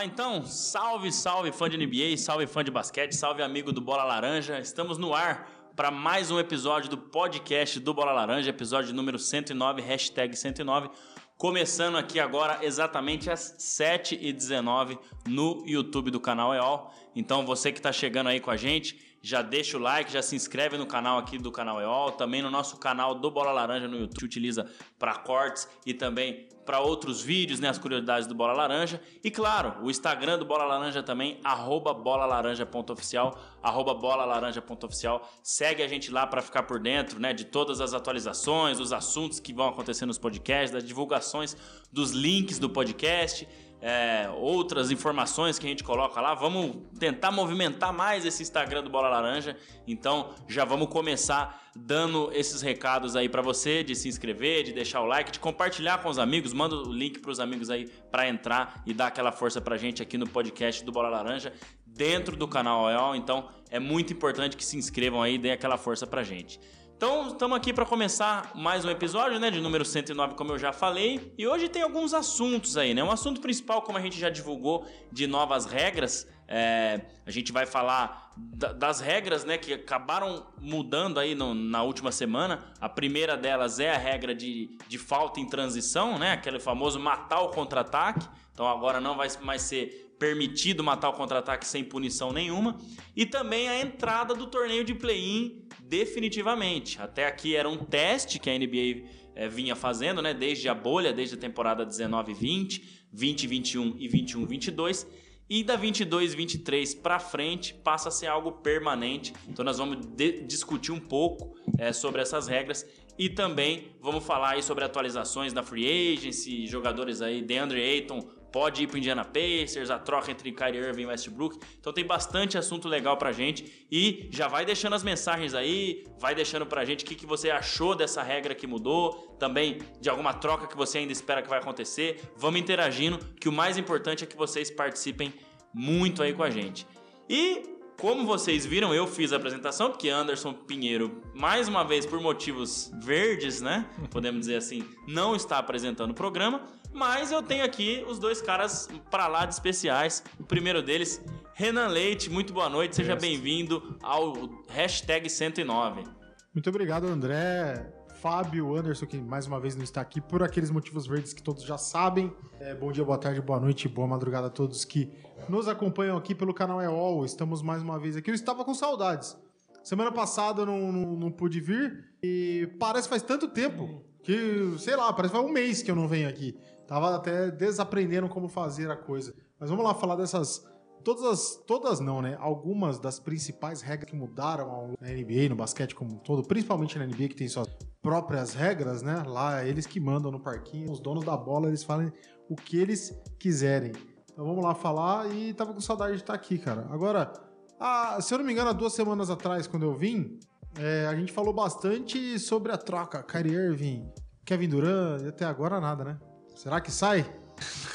Lá então? Salve, salve fã de NBA, salve fã de basquete, salve amigo do Bola Laranja. Estamos no ar para mais um episódio do podcast do Bola Laranja, episódio número 109, hashtag 109. Começando aqui agora exatamente às 7h19 no YouTube do canal EOL. Então você que está chegando aí com a gente, já deixa o like, já se inscreve no canal aqui do canal EOL, também no nosso canal do Bola Laranja no YouTube, que utiliza para cortes e também para outros vídeos, né, as curiosidades do Bola Laranja. E claro, o Instagram do Bola Laranja também, arroba bolalaranja.oficial, arroba bolalaranja.oficial. Segue a gente lá para ficar por dentro né, de todas as atualizações, dos assuntos que vão acontecer nos podcasts, das divulgações dos links do podcast é, outras informações que a gente coloca lá. Vamos tentar movimentar mais esse Instagram do Bola Laranja. Então já vamos começar dando esses recados aí para você de se inscrever, de deixar o like, de compartilhar com os amigos. Manda o link para os amigos aí para entrar e dar aquela força para gente aqui no podcast do Bola Laranja dentro do canal OEL. Então é muito importante que se inscrevam aí e deem aquela força para gente. Então, estamos aqui para começar mais um episódio, né, de número 109, como eu já falei. E hoje tem alguns assuntos aí, né? Um assunto principal, como a gente já divulgou, de novas regras. É, a gente vai falar das regras, né, que acabaram mudando aí no, na última semana. A primeira delas é a regra de, de falta em transição, né? Aquele famoso matar o contra-ataque. Então agora não vai mais ser permitido matar o contra-ataque sem punição nenhuma. E também a entrada do torneio de play-in definitivamente. Até aqui era um teste que a NBA é, eh, vinha fazendo, né? Desde a bolha, desde a temporada 19-20, 20-21 e 21-22. E da 22-23 para frente passa a ser algo permanente. Então nós vamos discutir um pouco é, sobre essas regras e também vamos falar aí sobre atualizações da free agency, jogadores aí, DeAndre Ayton, pode ir para Indiana Pacers, a troca entre Kyrie Irving e Westbrook. Então tem bastante assunto legal pra gente e já vai deixando as mensagens aí, vai deixando pra gente o que, que você achou dessa regra que mudou, também de alguma troca que você ainda espera que vai acontecer. Vamos interagindo, que o mais importante é que vocês participem muito aí com a gente. E como vocês viram, eu fiz a apresentação, porque Anderson Pinheiro, mais uma vez por motivos verdes, né? Podemos dizer assim, não está apresentando o programa. Mas eu tenho aqui os dois caras para lá de especiais. O primeiro deles, Renan Leite. Muito boa noite, seja bem-vindo ao hashtag 109. Muito obrigado, André. Fábio, Anderson, que mais uma vez não está aqui por aqueles motivos verdes que todos já sabem. É, bom dia, boa tarde, boa noite, boa madrugada a todos que nos acompanham aqui pelo canal EOL. Estamos mais uma vez aqui. Eu estava com saudades. Semana passada eu não, não, não pude vir e parece faz tanto tempo que, sei lá, parece faz um mês que eu não venho aqui. Tava até desaprendendo como fazer a coisa. Mas vamos lá falar dessas todas as, todas não, né? Algumas das principais regras que mudaram na NBA, no basquete como um todo, principalmente na NBA que tem suas próprias regras, né? Lá eles que mandam no parquinho, os donos da bola, eles falam o que eles quiserem. Então vamos lá falar e tava com saudade de estar aqui, cara. Agora, ah, se eu não me engano, há duas semanas atrás, quando eu vim, é, a gente falou bastante sobre a troca, Kyrie Irving, Kevin Durant, e até agora nada, né? Será que sai?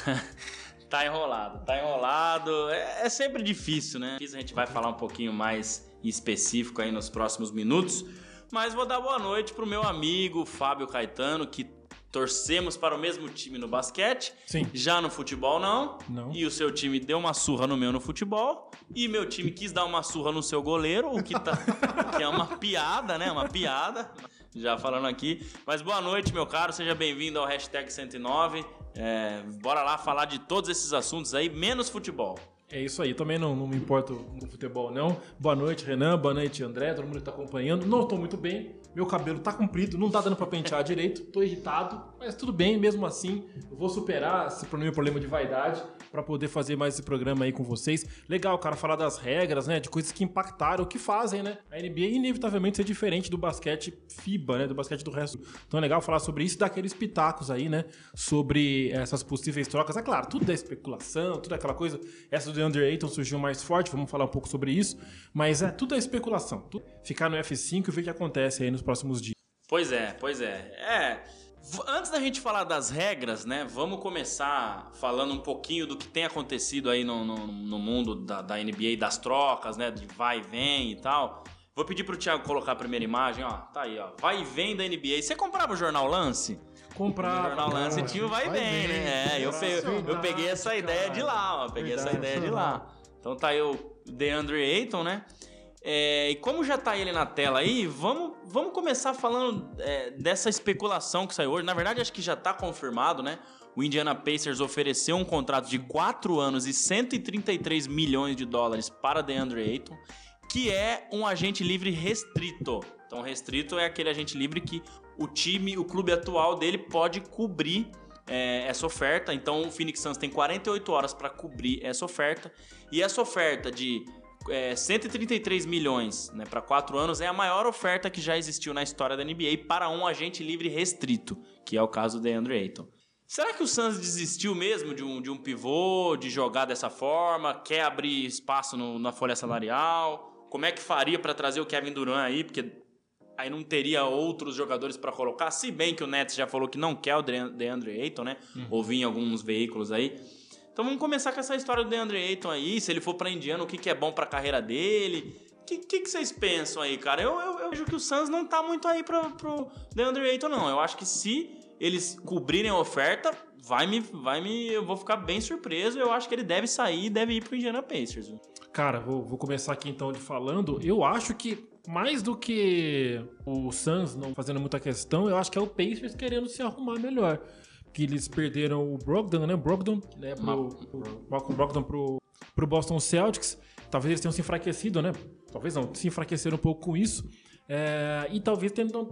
Tá enrolado, tá enrolado. É, é, sempre difícil, né? A gente vai falar um pouquinho mais específico aí nos próximos minutos. Mas vou dar boa noite pro meu amigo Fábio Caetano, que torcemos para o mesmo time no basquete. Sim. Já no futebol, não. Não. E o seu time deu uma surra no meu no futebol. E meu time quis dar uma surra no seu goleiro, o que, tá, que é uma piada, né? Uma piada. Já falando aqui. Mas boa noite, meu caro. Seja bem-vindo ao hashtag 109. É, bora lá falar de todos esses assuntos aí, menos futebol. É isso aí, também não, não me importo no futebol, não. Boa noite, Renan. Boa noite, André. Todo mundo que tá acompanhando. Não estou muito bem. Meu cabelo tá comprido, não tá dando para pentear direito. Tô irritado, mas tudo bem, mesmo assim. Eu vou superar esse problema de vaidade para poder fazer mais esse programa aí com vocês. Legal, cara, falar das regras, né? De coisas que impactaram, o que fazem, né? A NBA inevitavelmente ser diferente do basquete FIBA, né? Do basquete do resto. Então é legal falar sobre isso, daqueles pitacos aí, né? Sobre essas possíveis trocas. É claro, tudo é especulação, tudo é aquela coisa. Essa do DeAndre Ayton surgiu mais forte, vamos falar um pouco sobre isso. Mas é tudo é especulação. Ficar no F5 e ver o que acontece aí nos próximos dias. Pois é, pois é. É. Antes da gente falar das regras, né? Vamos começar falando um pouquinho do que tem acontecido aí no, no, no mundo da, da NBA, das trocas, né? De vai e vem e tal. Vou pedir pro Thiago colocar a primeira imagem, ó. Tá aí, ó. Vai e vem da NBA. Você comprava o jornal Lance? comprar. No jornal Lance Time vai, vai bem, bem. né? É, eu, pe- eu peguei essa ideia de cara. lá, ó. Peguei essa Verdade. ideia de lá. Então tá aí o DeAndre Ayton, né? É, e como já tá ele na tela aí, vamos, vamos começar falando é, dessa especulação que saiu hoje. Na verdade, acho que já tá confirmado, né? O Indiana Pacers ofereceu um contrato de 4 anos e 133 milhões de dólares para DeAndre Ayton, que é um agente livre restrito. Então, restrito é aquele agente livre que o time, o clube atual dele pode cobrir é, essa oferta. Então, o Phoenix Suns tem 48 horas para cobrir essa oferta. E essa oferta de é, 133 milhões né, para 4 anos é a maior oferta que já existiu na história da NBA para um agente livre restrito, que é o caso do DeAndre Ayton. Será que o Suns desistiu mesmo de um, de um pivô, de jogar dessa forma? Quer abrir espaço no- na folha salarial? Como é que faria para trazer o Kevin Durant aí? Porque aí não teria outros jogadores para colocar. Se bem que o Nets já falou que não quer o Dean- DeAndre Ayton, né? Ouvi em alguns veículos aí. Então vamos começar com essa história do DeAndre Ayton aí. Se ele for para Indiana, o que, que é bom para a carreira dele? O que, que, que vocês pensam aí, cara? Eu, eu, eu vejo que o Suns não tá muito aí pro, pro DeAndre Ayton, não. Eu acho que se eles cobrirem a oferta, vai me, vai me, eu vou ficar bem surpreso. Eu acho que ele deve sair e deve ir pro Indiana Pacers. Cara, vou, vou começar aqui então de falando. Eu acho que mais do que o Suns não fazendo muita questão, eu acho que é o Pacers querendo se arrumar melhor. Que eles perderam o Brogdon, né? Brogdon, né? Pro, pro, Malcolm Brogdon pro, pro Boston Celtics. Talvez eles tenham se enfraquecido, né? Talvez não, se enfraqueceram um pouco com isso. É, e talvez tentam,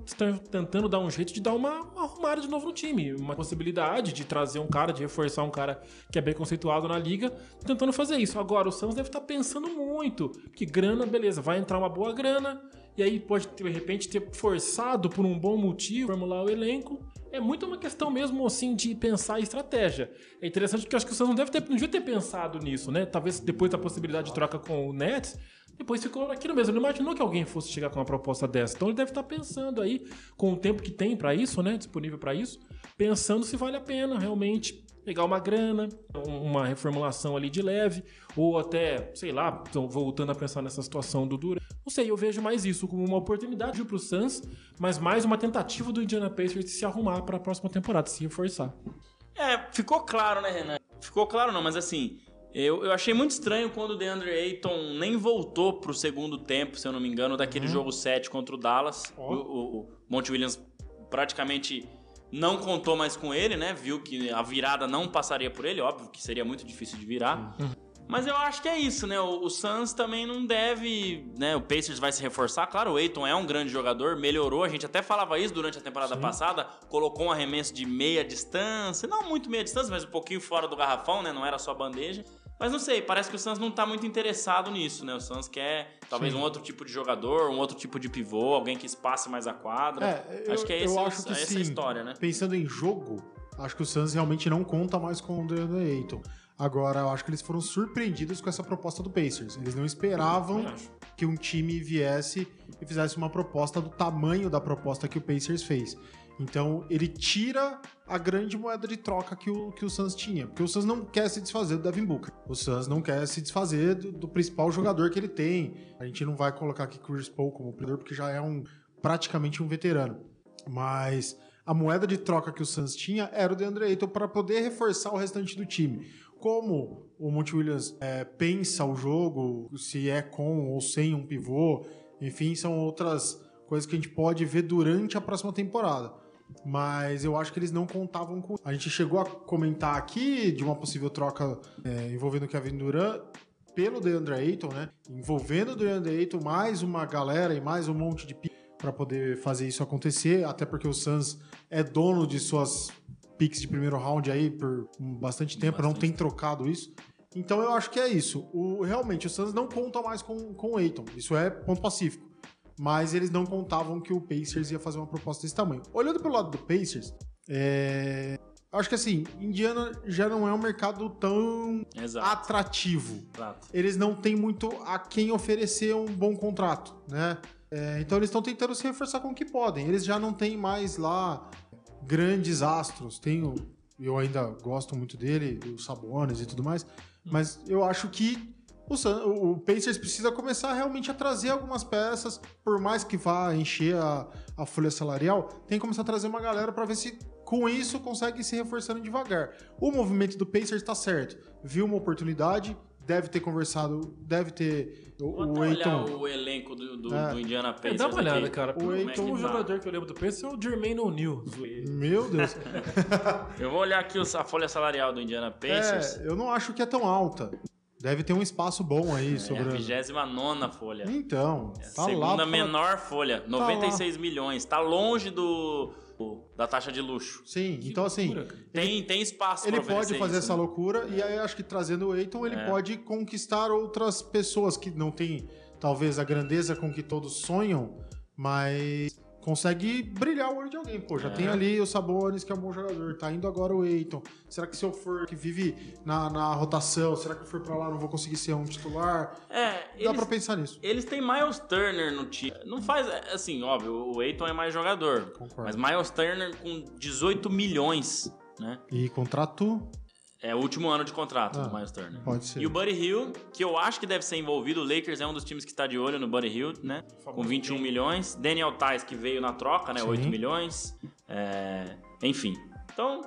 tentando dar um jeito de dar uma, uma arrumada de novo no time. Uma possibilidade de trazer um cara, de reforçar um cara que é bem conceituado na liga, tentando fazer isso. Agora, o Suns deve estar pensando muito. Que grana, beleza, vai entrar uma boa grana. E aí pode, de repente, ter forçado por um bom motivo, formular o elenco. É muito uma questão mesmo, assim, de pensar em estratégia. É interessante porque eu acho que Suns não deve ter, não devia ter pensado nisso, né? Talvez depois da possibilidade de troca com o Nets, depois ficou aquilo mesmo. Ele imaginou que alguém fosse chegar com uma proposta dessa. Então ele deve estar pensando aí, com o tempo que tem pra isso, né? Disponível pra isso, pensando se vale a pena realmente pegar uma grana, um- uma reformulação ali de leve, ou até, sei lá, voltando a pensar nessa situação do Durant. Não sei, eu vejo mais isso como uma oportunidade pro Suns, mas mais uma tentativa do Indiana Pacers de se arrumar para a próxima temporada, se reforçar. É, ficou claro, né, Renan? Ficou claro não, mas assim, eu, eu achei muito estranho quando o DeAndre Ayton nem voltou pro segundo tempo, se eu não me engano, daquele jogo 7 contra o Dallas. Ó. O, o, o Monte Williams praticamente não contou mais com ele, né? Viu que a virada não passaria por ele, óbvio que seria muito difícil de virar. Mas eu acho que é isso, né? O, o Suns também não deve, né? O Pacers vai se reforçar. Claro, o Aiton é um grande jogador, melhorou. A gente até falava isso durante a temporada passada. Colocou um arremesso de meia distância, não muito meia distância, mas um pouquinho fora do garrafão, né? Não era só bandeja. Mas não sei, parece que o Suns não tá muito interessado nisso, né? O Suns quer talvez Sim. um outro tipo de jogador, um outro tipo de pivô, alguém que espace mais a quadra. É, eu, acho que é, esse, acho que essa sim. a história, né? Pensando em jogo, acho que o Suns realmente não conta mais com o DeAndre Ayton. Agora, eu acho que eles foram surpreendidos com essa proposta do Pacers. Eles não esperavam que um time viesse e fizesse uma proposta do tamanho da proposta que o Pacers fez. Então, ele tira a grande moeda de troca que o, que o Suns tinha. Porque o Suns não quer se desfazer do Devin Booker. O Suns não quer se desfazer do, do principal jogador que ele tem. A gente não vai colocar aqui Chris Paul como predador, porque já é um praticamente um veterano. Mas a moeda de troca que o Suns tinha era o DeAndre Ayton para poder reforçar o restante do time. Como o Monte Williams é, pensa o jogo, se é com ou sem um pivô, enfim, são outras coisas que a gente pode ver durante a próxima temporada. Mas eu acho que eles não contavam com. A gente chegou a comentar aqui de uma possível troca é, envolvendo o Kevin Durant pelo DeAndre Ayton, né? Envolvendo o DeAndre Ayton, mais uma galera e mais um monte de para poder fazer isso acontecer, até porque o Suns é dono de suas picks de primeiro round aí por bastante tempo, não tem trocado isso. Então eu acho que é isso. O, realmente, o Suns não conta mais com, com o Ayton. Isso é ponto pacífico. Mas eles não contavam que o Pacers ia fazer uma proposta desse tamanho. Olhando pelo lado do Pacers, é... acho que assim, Indiana já não é um mercado tão Exato. atrativo Exato. eles não têm muito a quem oferecer um bom contrato, né? É, então eles estão tentando se reforçar com o que podem. Eles já não têm mais lá grandes astros. Tem o, eu ainda gosto muito dele, os Sabonis e tudo mais, mas eu acho que o, o Pacers precisa começar realmente a trazer algumas peças, por mais que vá encher a, a folha salarial, tem que começar a trazer uma galera para ver se com isso consegue se reforçando devagar. O movimento do Pacers está certo. Viu uma oportunidade, deve ter conversado, deve ter o, Vou o até olhar o elenco do, do, É. do Indiana É, Pacers. dá uma olhada, aqui. cara. O Como é um jogador que eu lembro do Pacers é o Jermaine O'Neal. Meu Deus. Eu vou olhar aqui a folha salarial do Indiana Pacers. é, eu não acho que é tão alta. Deve ter um espaço bom aí É, a sobrando. 29 folha. Então, tá Segunda lá. pra- menor folha, 96 milhões. Tá longe do da taxa de luxo. Sim, então assim, loucura, cara. Tem, tem espaço ele pode fazer isso, essa né? loucura e aí acho que trazendo o Aiton ele É. pode conquistar outras pessoas que não têm talvez a grandeza com que todos sonham, mas consegue brilhar o olho de alguém. Pô, já É. tem ali o Sabonis que é um bom jogador, tá indo agora o Aiton. Será que se eu for que vive na, na rotação, será que eu for pra lá não vou conseguir ser um titular? É, Dá eles, pra pensar nisso. eles têm Miles Turner no time. Não faz, assim, óbvio, o Aiton é mais jogador. Concordo. Mas Miles Turner com 18 milhões, né? E contrato É o último ano de contrato Ah. do Miles Turner. pode ser. E o Buddy Hill, que eu acho que deve ser envolvido, o Lakers é um dos times que está de olho no Buddy Hill, né? Com 21 milhões. Daniel Tice, que veio na troca, né? Sim. 8 milhões. É, Enfim. Então,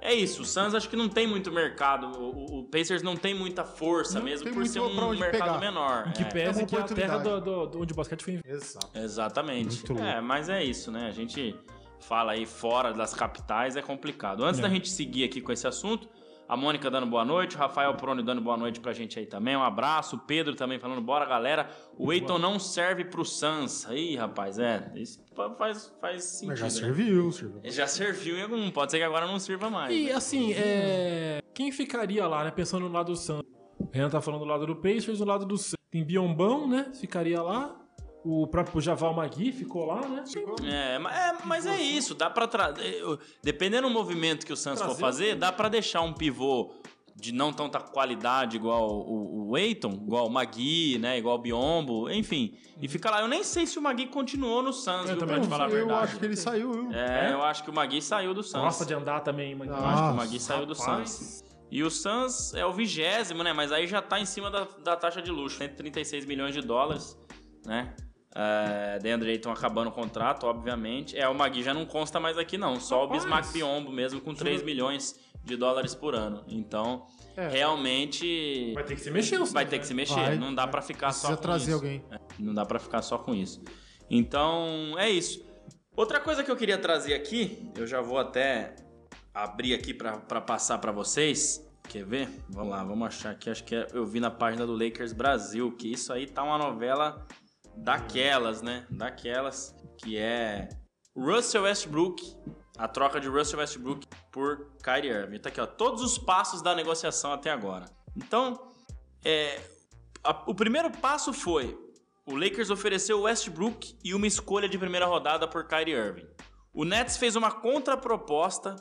é isso. O Suns acho que não tem muito mercado. O, o Pacers não tem muita força Não mesmo por ser um mercado pegar. menor. Em que É. pese uma que é a terra oportunidade. do, do- do- onde o basquete foi Exato. Exatamente. Muito. É, mas é isso, né? A gente fala aí fora das capitais, é complicado. Antes É. da gente seguir aqui com esse assunto, a Mônica dando boa noite, o Rafael Prone dando boa noite pra gente aí também. Um abraço, o Pedro também falando, bora galera. O Eiton não serve pro Suns. Aí, rapaz, é. Isso faz, faz sentido. Mas já né? serviu, serviu. Já serviu em algum, pode ser que agora não sirva mais. E né? assim, é... quem ficaria lá, né? Pensando no lado do Suns. O Renan tá falando do lado do Pacers, do lado do Suns. Tem Biombão, né? Ficaria lá. O próprio Javal Magui ficou lá, né? É, ma- é, mas é isso, dá pra trazer. Dependendo do movimento que o Suns for fazer, dá pra deixar um pivô de não tanta qualidade igual o, o Eiton, igual o Magui, né? Igual o Biombo, enfim. E fica lá. Eu nem sei se o Magui continuou no Suns, Eu viu, também pra te falar a eu verdade. acho que ele saiu, viu? É, É? eu acho que o Magui saiu do Suns. Gosta de andar também, Magui. Eu acho que o Nossa, Magui saiu do rapaz. Suns. E o Suns é o vigésimo, né? Mas aí já tá em cima da, da taxa de luxo, 136 milhões de dólares, né? É, DeAndre Ayton acabando o contrato, obviamente. É, o Magui já não consta mais aqui, não. Só Rapaz. o Bismack Biombo mesmo, com 3 milhões de dólares por ano. Então, É. realmente Vai ter que se mexer, vai ter que se mexer. Vai, não dá vai. pra ficar só Precisa com trazer isso. alguém. É, não dá pra ficar só com isso. Então, é isso. Outra coisa que eu queria trazer aqui, eu já vou até abrir aqui pra pra passar pra vocês. Quer ver? Vamos lá, vamos achar aqui. Acho que é- eu vi na página do Lakers Brasil que isso aí tá uma novela daquelas, né? Daquelas que é Russell Westbrook, a troca de Russell Westbrook por Kyrie Irving. Tá aqui, ó, todos os passos da negociação até agora. Então, é, a- o primeiro passo foi o Lakers ofereceu Westbrook e uma escolha de primeira rodada por Kyrie Irving. O Nets fez uma contraproposta,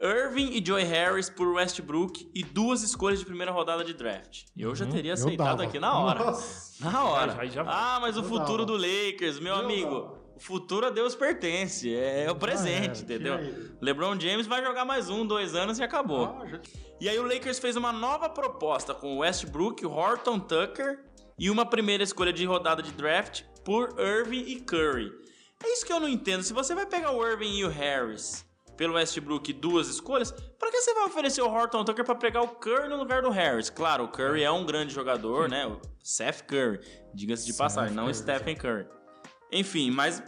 Irving e Joy Harris por Westbrook e duas escolhas de primeira rodada de draft. Eu já teria Eu aceitado aqui na hora. Nossa. Na hora. Já- já- ah, mas o Eu futuro dava. do Lakers, meu Eu amigo. dava. O futuro a Deus pertence. É o presente, Ah, é, entendeu? aí. LeBron James vai jogar mais um, dois anos e acabou. Ah, já- E aí o Lakers fez uma nova proposta com o Westbrook, o Horton Tucker e uma primeira escolha de rodada de draft por Irving e Curry. É isso que eu não entendo. Se você vai pegar o Irving e o Harris pelo Westbrook duas escolhas, pra que você vai oferecer o Horton Tucker pra pegar o Curry no lugar do Harris? Claro, o Curry é um grande jogador, né? O Seth Curry, diga-se de Seth passagem, não Curry, Stephen Curry. Enfim, mas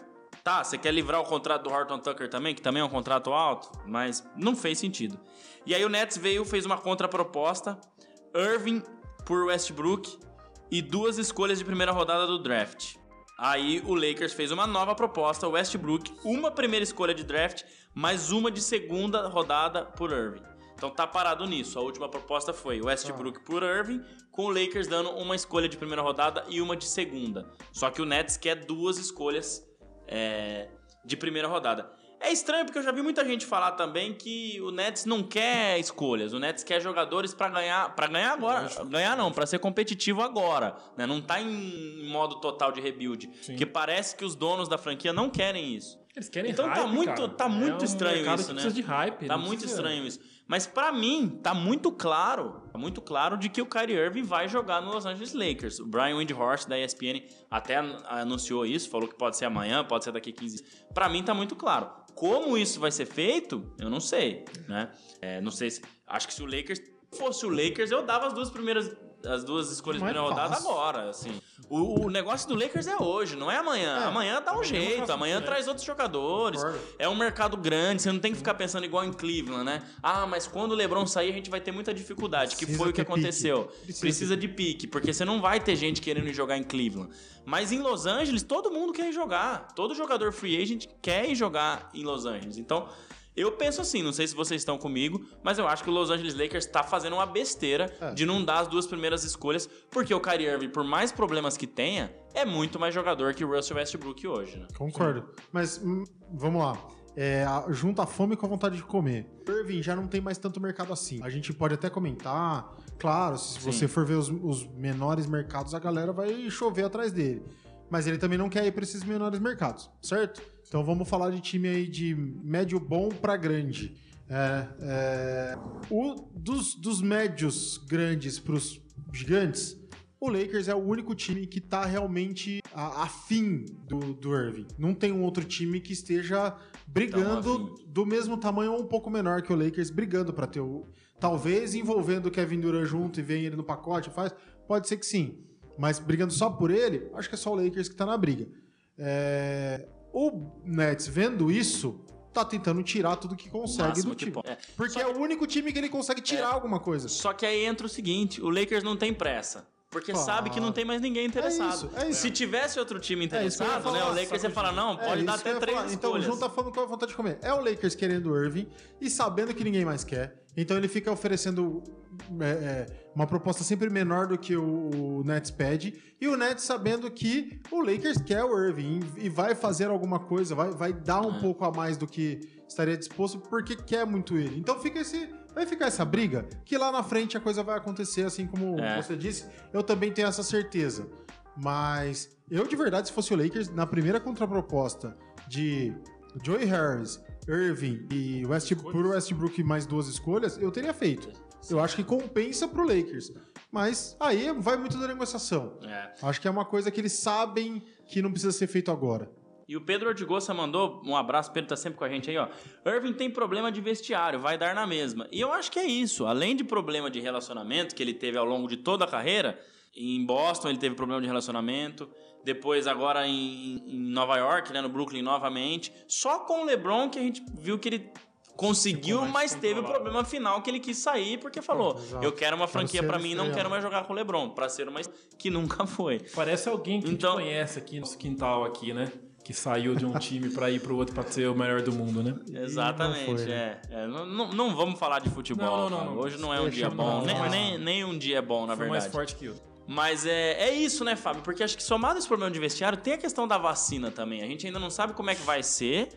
tá, você quer livrar o contrato do Horton Tucker também, que também é um contrato alto, mas não fez sentido. E aí o Nets veio, fez uma contraproposta, Irving por Westbrook e duas escolhas de primeira rodada do draft. Aí o Lakers fez uma nova proposta, Westbrook, uma primeira escolha de draft, mais uma de segunda rodada por Irving. Então tá parado nisso. A última proposta foi Westbrook por Irving, com o Lakers dando uma escolha de primeira rodada e uma de segunda. Só que o Nets quer duas escolhas é, de primeira rodada. É estranho porque eu já vi muita gente falar também que o Nets não quer escolhas, o Nets quer jogadores pra ganhar, para ganhar agora, ganhar não, pra ser competitivo agora, né? Não tá em modo total de rebuild, Sim. porque parece que os donos da franquia não querem isso. Eles querem Então tá hype, muito- cara. tá muito é um estranho mercado isso, né? de hype. Tá muito precisa- estranho isso. Mas pra mim, tá muito claro, tá muito claro de que o Kyrie Irving vai jogar no Los Angeles Lakers. O Brian Windhorst da ESPN até anunciou isso, falou que pode ser amanhã, pode ser daqui 15 dias. Pra mim tá muito claro. Como isso vai ser feito, eu não sei, né? É, não sei se... Acho que se o Lakers fosse o Lakers, eu dava as duas primeiras as duas escolhas é primeira rodada fácil. agora, assim. O, o negócio do Lakers é hoje, não é amanhã. É, amanhã dá um jeito, amanhã né? traz outros jogadores. É um mercado grande, você não tem que ficar pensando igual em Cleveland, né? Ah, mas quando o LeBron sair, a gente vai ter muita dificuldade, que Precisa foi o que ter pique. aconteceu. Precisa Precisa, de pique, porque você não vai ter gente querendo jogar em Cleveland. Mas em Los Angeles, todo mundo quer ir jogar. Todo jogador free agent quer ir jogar em Los Angeles. Então, eu penso assim, não sei se vocês estão comigo, mas eu acho que o Los Angeles Lakers tá fazendo uma besteira É. de não dar as duas primeiras escolhas, porque o Kyrie Irving, por mais problemas que tenha, é muito mais jogador que o Russell Westbrook hoje, né? Concordo. Mas hum, vamos lá. É, junta a fome com a vontade de comer. Irving já não tem mais tanto mercado assim. A gente pode até comentar. Claro, se Sim. você for ver os, os menores mercados, a galera vai chover atrás dele. Mas ele também não quer ir para esses menores mercados, certo? Então vamos falar de time aí de médio bom para grande. É, é, o, dos, dos médios grandes para os gigantes, o Lakers é o único time que tá realmente afim do, do Irving. Não tem um outro time que esteja brigando afim. do mesmo tamanho ou um pouco menor que o Lakers, brigando para ter o. Talvez envolvendo o Kevin Durant junto e vem ele no pacote, faz. Pode ser que sim. Mas brigando só por ele, acho que é só o Lakers que tá na briga. É, O Nets, vendo isso, tá tentando tirar tudo que consegue Máximo do que time. É. Porque é o único time que ele consegue tirar É. alguma coisa. Só que aí entra o seguinte: o Lakers não tem pressa. Porque Ah. sabe que não tem mais ninguém interessado. isso, é isso. Se tivesse outro time É que interessado, né? falar, O Lakers ia falar, não, É pode dar que até três falar. Então, escolhas. junta a fome com a vontade de comer. É o Lakers querendo o Irving e sabendo que ninguém mais quer. Então ele fica oferecendo é, é, uma proposta sempre menor do que o, o Nets pede. E o Nets sabendo que o Lakers quer o Irving e vai fazer alguma coisa, vai, vai dar um É. pouco a mais do que estaria disposto porque quer muito ele. Então fica esse. Vai ficar essa briga que lá na frente a coisa vai acontecer, assim como É. você disse. Eu também tenho essa certeza. Mas eu, de verdade, se fosse o Lakers, na primeira contraproposta de Joey Harris, Irving e West, por Westbrook mais duas escolhas, eu teria feito. Eu acho que compensa pro Lakers. Mas aí vai muito da negociação. É. Acho que é uma coisa que eles sabem que não precisa ser feito agora. E o Pedro Ortigosa mandou um abraço, Pedro tá sempre com a gente aí, ó. Irving tem problema de vestiário, vai dar na mesma. E eu acho que é isso. Além de problema de relacionamento que ele teve ao longo de toda a carreira, em Boston ele teve problema de relacionamento, depois agora em, em Nova York, né, no Brooklyn novamente. Só com o LeBron que a gente viu que ele conseguiu, mas teve o problema final que ele quis sair porque falou: Exato. "Eu quero uma franquia pra mim, não estrela." quero mais jogar com o LeBron, pra ser uma que nunca foi". Parece alguém que Então- conhece aqui no nosso quintal aqui, né? Que saiu de um time pra ir pro outro pra ser o melhor do mundo, né? Exatamente, não foi, né? é. É, não, não, não vamos falar de futebol. Não, não, não, cara. não. Hoje não é um dia bom, não, nem, nem, nem um dia é bom, na Foi verdade. mais forte que eu. Mas é, é isso, né, Fábio? Porque acho que somado esse problema de vestiário, tem a questão da vacina também. A gente ainda não sabe como é que vai ser,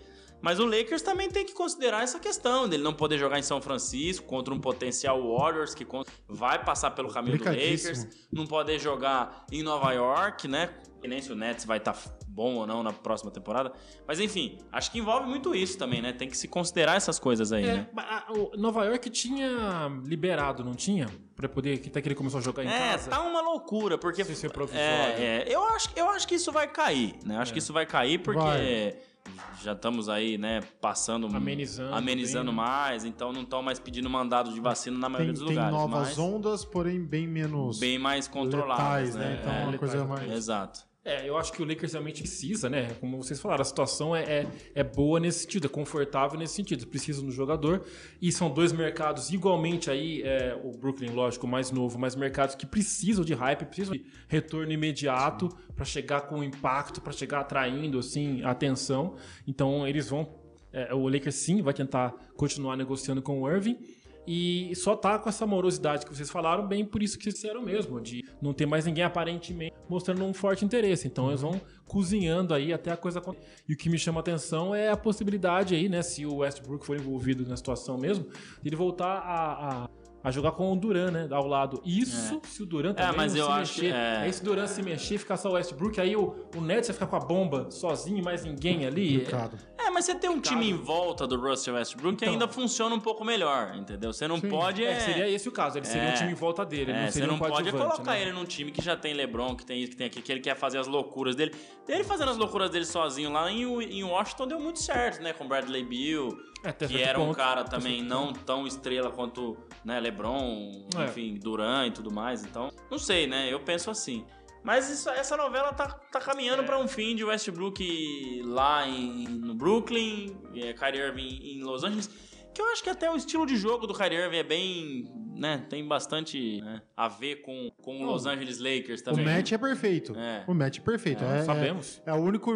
mas o Lakers também tem que considerar essa questão dele não poder jogar em São Francisco contra um potencial Warriors que vai passar pelo caminho do. Lakers, não poder jogar em Nova York, né? E nem se o Nets vai estar bom ou não na próxima temporada. Mas enfim, acho que envolve muito isso também, né? Tem que se considerar essas coisas aí, É, né? ah, o Nova York tinha liberado, não tinha? Pra poder, que até que ele começou a jogar em É, casa. tá uma loucura, porque. Sem ser provisório. É, é, eu, acho, eu acho que isso vai cair, né? Acho É. que isso vai cair porque Vai. já estamos aí, né, passando. Amenizando amenizando bem, né? mais, então não estão mais pedindo mandado de vacina na maioria Tem, dos tem lugares. novas mas ondas, porém bem menos. bem mais controladas, letais, né? Então é uma letais, coisa mais. Exato. É, eu acho que o Lakers realmente precisa, né? Como vocês falaram, a situação é, é, é boa nesse sentido, é confortável nesse sentido. Precisa no jogador. E são dois mercados igualmente aí, é, o Brooklyn, lógico, mais novo, mas mercados que precisam de hype, precisam de retorno imediato para chegar com impacto, para chegar atraindo, assim, atenção. Então, eles vão. é, o Lakers sim vai tentar continuar negociando com o Irving. E só tá com essa morosidade que vocês falaram, bem por isso que vocês disseram mesmo, de não ter mais ninguém aparentemente mostrando um forte interesse. Então eles vão cozinhando aí até a coisa acontecer. E o que me chama a atenção é a possibilidade aí, né, se o Westbrook for envolvido na situação mesmo, ele voltar a, a, a jogar com o Duran, né, ao lado. Isso se o Duran também mas não eu se acho mexer. que- é. Aí se o Duran se mexer, ficar só o Westbrook, aí o, o Nets vai ficar com a bomba sozinho, mais ninguém ali. Complicado. É, mas você tem um time em volta do Russell Westbrook que Então. ainda funciona um pouco melhor, entendeu? Você não Sim. pode. É, É, seria esse o caso. Ele seria É. um time em volta dele. ele é, não você não um pode colocar né? ele num time que já tem LeBron, que tem isso, que tem aqui, que ele quer fazer as loucuras dele. Ele fazendo as loucuras dele sozinho lá em, em Washington deu muito certo, né? Com Bradley Bill, É, que era um ponto. cara Até também não tão estrela quanto né, LeBron, É. enfim, Duran e tudo mais. Então, não sei, né? Eu penso assim. Mas isso- essa novela tá, tá caminhando É. pra um fim de Westbrook lá em, no Brooklyn, é, Kyrie Irving em Los Angeles. Que eu acho que até o estilo de jogo do Kyrie Irving é bem, né, tem bastante né, a ver com, com o Los Angeles Lakers O também. match é perfeito. É. O match é perfeito. É, É, sabemos. É, é o único.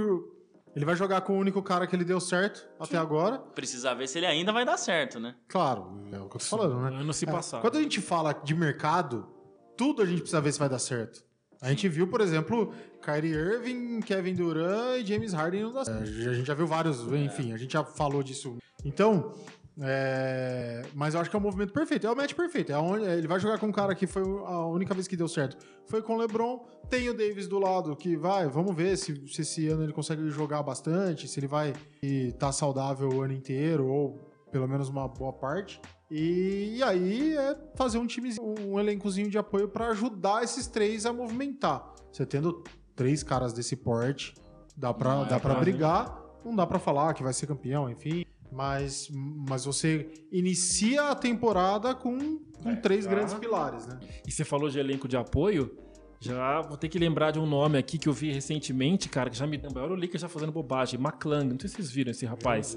Ele vai jogar com o único cara que ele deu certo até agora. Precisa ver se ele ainda vai dar certo, né? Claro, é o que eu tô falando, né? Ano se É, passado. Quando a gente fala de mercado, tudo a gente precisa ver se vai dar certo. A gente viu, por exemplo, Kyrie Irving, Kevin Durant e James Harden não dá certo. É, A gente já viu vários, enfim, a gente já falou disso. Então, é, mas eu acho que é o movimento perfeito, é o match perfeito. É onde, ele vai jogar com um cara que foi a única vez que deu certo. Foi com o LeBron, tem o Davis do lado, que vai, vamos ver se, se esse ano ele consegue jogar bastante, se ele vai estar saudável o ano inteiro, ou pelo menos uma boa parte. E, e aí é fazer um time, um elencozinho de apoio para ajudar esses três a movimentar. Você tendo três caras desse porte, dá pra, Não é dá pra brigar. Não dá pra falar que vai ser campeão, enfim. Mas, mas você inicia a temporada com, com É, três já. grandes pilares, né? E você falou de elenco de apoio. Já vou ter que lembrar de um nome aqui que eu vi recentemente, cara, que já me lembra. Olha o Lakers já fazendo bobagem. McClung, não sei se vocês viram esse rapaz.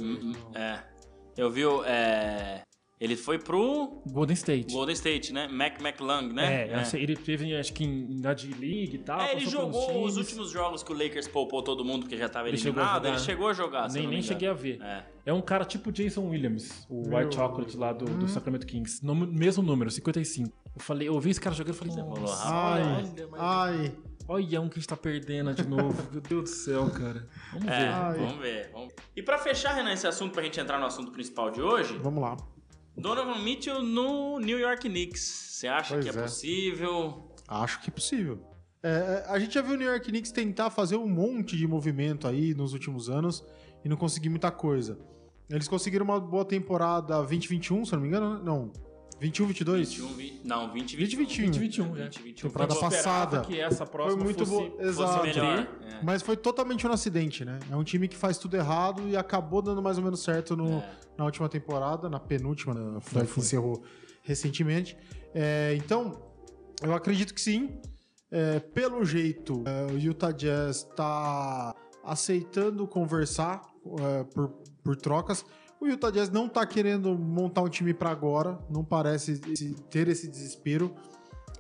É. Eu vi o. é, ele foi pro Golden State. Golden State, né? Mac McLung, né? É, eu sei, ele teve, acho que em- na D-League e tal. É, ele jogou os times. últimos jogos que o Lakers poupou todo mundo porque já tava Ele chegou eliminado. jogar. Ele chegou a jogar, Nem, nem cheguei a ver. É. É um cara tipo Jason Williams, o Meu White Chocolate lá do, do Sacramento Kings. No mesmo número, 55. Eu falei, eu vi esse cara jogando e falei, nossa, Ai, olha, mas- ai. olha um que a gente tá perdendo de novo. Meu Deus do céu, cara. Vamos É, ver. Ai. vamos ver. Vamos... E pra fechar, Renan, esse assunto, pra gente entrar no assunto principal de hoje, Vamos lá. Donovan Mitchell no New York Knicks. Você acha Pois que é, é. possível? Acho que é possível. É, a gente já viu o New York Knicks tentar fazer um monte de movimento aí nos últimos anos e não conseguir muita coisa. Eles conseguiram uma boa temporada 2021, se eu não me engano, né? não. 21, 22? 21, 20, não, 20, 20, 21. 2021, já. 20, 21. Temporada Foi- passada. que essa próxima Foi muito fosse, boa. fosse Exato. melhor. É. Mas foi totalmente um acidente, né? É um time que faz tudo errado e acabou dando mais ou menos certo no, É. na última temporada, na penúltima, na, da que encerrou recentemente. É, então, eu acredito que sim. É, pelo jeito, é, o Utah Jazz está aceitando conversar é, por, por trocas. O Utah Jazz não está querendo montar um time para agora, não parece esse- ter esse desespero.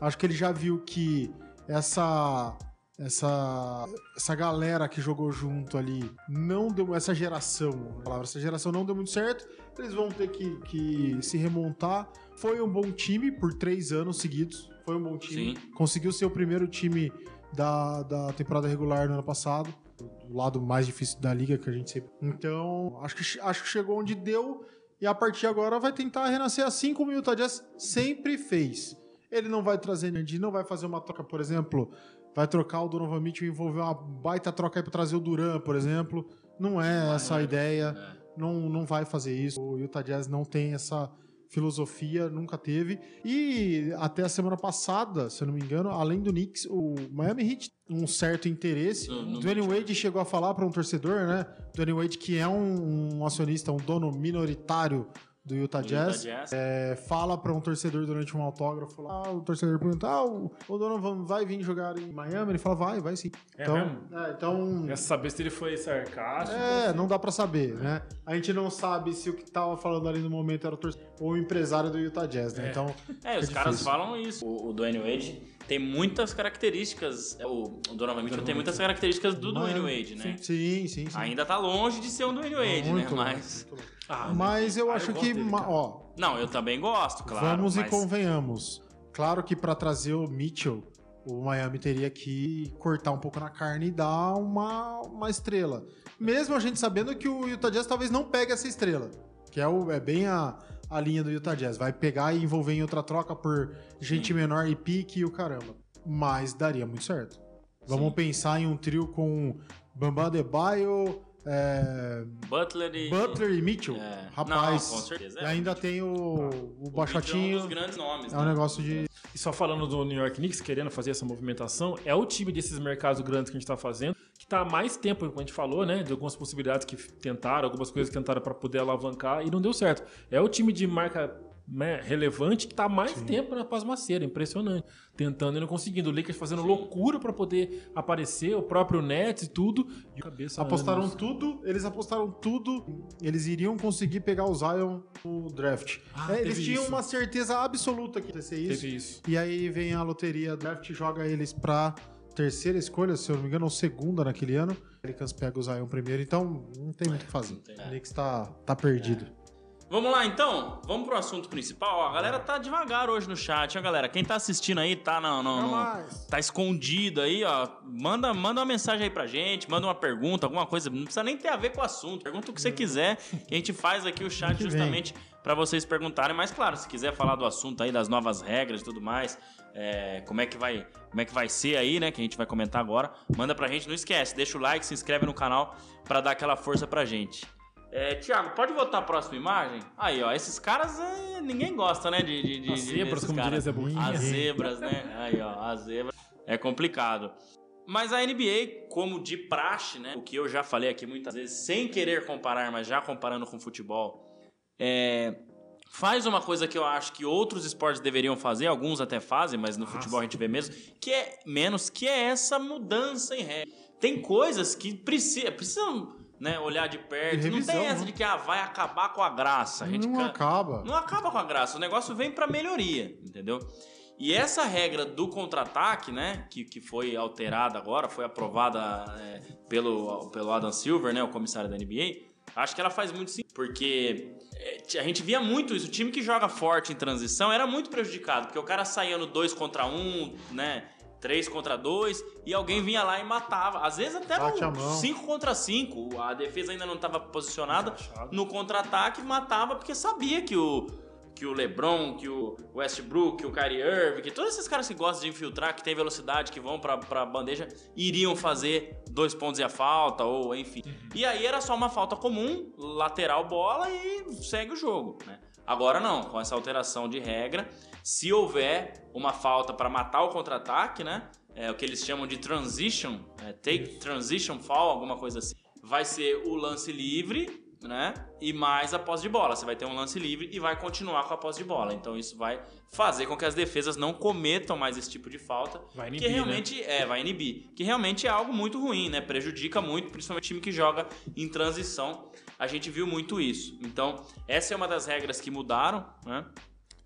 Acho que ele já viu que essa essa essa galera que jogou junto ali não deu essa geração, palavra, essa geração não deu muito certo. Eles vão ter que, que se remontar. Foi um bom time por três anos seguidos. Foi um bom time. Sim. Conseguiu ser o primeiro time da, da temporada regular no ano passado. Do lado mais difícil da liga que a gente sempre. Então, acho que, acho que chegou onde deu. E a partir de agora vai tentar renascer assim como o Utah Jazz sempre fez. Ele não vai trazer energia, não vai fazer uma troca, por exemplo, vai trocar o Donovan Mitchell e envolver uma baita troca aí pra trazer o Duran, por exemplo. Não é essa a ideia. É. Não, não vai fazer isso. O Utah Jazz não tem essa filosofia, nunca teve. E até a semana passada, se eu não me engano, além do Knicks, o Miami Heat um certo interesse. No Dwayne. Wade chegou a falar para um torcedor, né? Dwayne Wade que é um, um acionista, um dono minoritário do Utah Do Jazz. Utah Jazz. É, fala para um torcedor durante um autógrafo lá, o torcedor pergunta: ah, o, Donovan vai vir jogar em Miami? Ele fala: vai, vai sim. É então, mesmo? é, então Quer saber se ele foi sarcástico? é, não dá pra saber, né? A gente não sabe se o que tava falando ali no momento era o torcedor ou o empresário do Utah Jazz, né? É. Então, É, os É caras difícil. falam isso. O, o Dwayne Wade tem muitas características. O, o Donovan Mitchell tem muitas características do Dwayne Miami, Wade, né? sim, sim, sim. Ainda tá longe de ser um Dwayne Wade, Muito né? Mas. Ah, Mas eu ah, acho gosto que, dele, ó, Não, eu também gosto, claro. vamos mas... e convenhamos. Claro que pra trazer o Mitchell, o Miami teria que cortar um pouco na carne e dar uma, uma estrela. Mesmo a gente sabendo que o Utah Jazz talvez não pegue essa estrela, que é, o, é bem a, a linha do Utah Jazz. Vai pegar e envolver em outra troca por gente Sim. menor e pique e o caramba. Mas daria muito certo. Vamos Sim. pensar em um trio com Bambam Debaio, é, Butler e. Butler e Mitchell. É. Rapaz. Não, com certeza. E ainda tem o, o O Baixotinho. É um dos grandes nomes. É um né? negócio de. E só falando do New York Knicks, querendo fazer essa movimentação, é o time desses mercados grandes que a gente está fazendo, que está há mais tempo, como a gente falou, né? De algumas possibilidades que tentaram, algumas coisas que tentaram para poder alavancar e não deu certo. É o time de marca né, relevante que está há mais tempo na pasmaceira, impressionante. Tentando e não conseguindo. O Lakers fazendo loucura para poder aparecer, o próprio Nets e tudo. E o cabeça Apostaram anos. tudo, eles apostaram tudo, eles iriam conseguir pegar o Zion no draft. Ah, É, eles tinham isso. uma certeza absoluta que ia acontecer isso. Teve isso. E aí vem a loteria draft joga eles pra terceira escolha, se eu não me engano, ou segunda naquele ano. Pelicans pega o Zion primeiro, então não tem muito o que fazer. O Knicks tá, tá perdido. Vamos lá então, vamos pro assunto principal. Ó, a galera tá devagar hoje no chat, ó, galera. Quem tá assistindo aí, tá no- no- mais. tá escondido aí, ó. Manda, manda uma mensagem aí pra gente, manda uma pergunta, alguma coisa. Não precisa nem ter a ver com o assunto. Pergunta o que você quiser, que a gente faz aqui o chat justamente pra vocês perguntarem. Mas claro, se quiser falar do assunto aí, das novas regras e tudo mais, é, como é que vai, como é que vai ser aí, né? Que a gente vai comentar agora. Manda pra gente, não esquece, deixa o like, se inscreve no canal pra dar aquela força pra gente. É, Tiago, pode voltar a próxima imagem? Aí, ó, esses caras é, ninguém gosta, né? De, de, de, As zebras, como caras. diria. As zebras, né? Aí, ó, as zebras. É complicado. Mas a NBA, como de praxe, né? O que eu já falei aqui muitas vezes, sem querer comparar, mas já comparando com o futebol, é, faz uma coisa que eu acho que outros esportes deveriam fazer, alguns até fazem, mas no futebol a gente vê mesmo, que é menos, que é essa mudança em regra. Tem coisas que precisa, precisam né, olhar de perto. De não tem revisão, essa né? de que ah, vai acabar com a graça. A gente não ca- acaba. não acaba com a graça, o negócio vem pra melhoria, entendeu? E essa regra do contra-ataque, né, que, que foi alterada agora, foi aprovada é, pelo, pelo Adam Silver, né, o comissário da NBA, acho que ela faz muito sentido, porque é, a gente via muito isso, o time que joga forte em transição era muito prejudicado, porque o cara saía no 2 contra 1, um, né, 3 contra 2, e alguém vinha lá e matava. Às vezes até Bate a no mão. 5 contra 5, a defesa ainda não estava posicionada, no contra-ataque matava porque sabia que o que o LeBron, que o Westbrook, que o Kyrie Irving, que todos esses caras que gostam de infiltrar, que tem velocidade, que vão pra, pra bandeja, iriam fazer dois pontos e a falta, ou enfim. E aí era só uma falta comum, lateral bola e segue o jogo, né? Agora não, com essa alteração de regra, se houver uma falta pra matar o contra-ataque, né? É o que eles chamam de transition, é, take transition foul, alguma coisa assim. Vai ser o lance livre, né? E mais a posse de bola. Você vai ter um lance livre e vai continuar com a posse de bola. Então isso vai fazer com que as defesas não cometam mais esse tipo de falta. Vai que inibir, né? realmente é, vai inibir. Que realmente é algo muito ruim, né? Prejudica muito, principalmente o time que joga em transição. A gente viu muito isso. Então, essa é uma das regras que mudaram, né?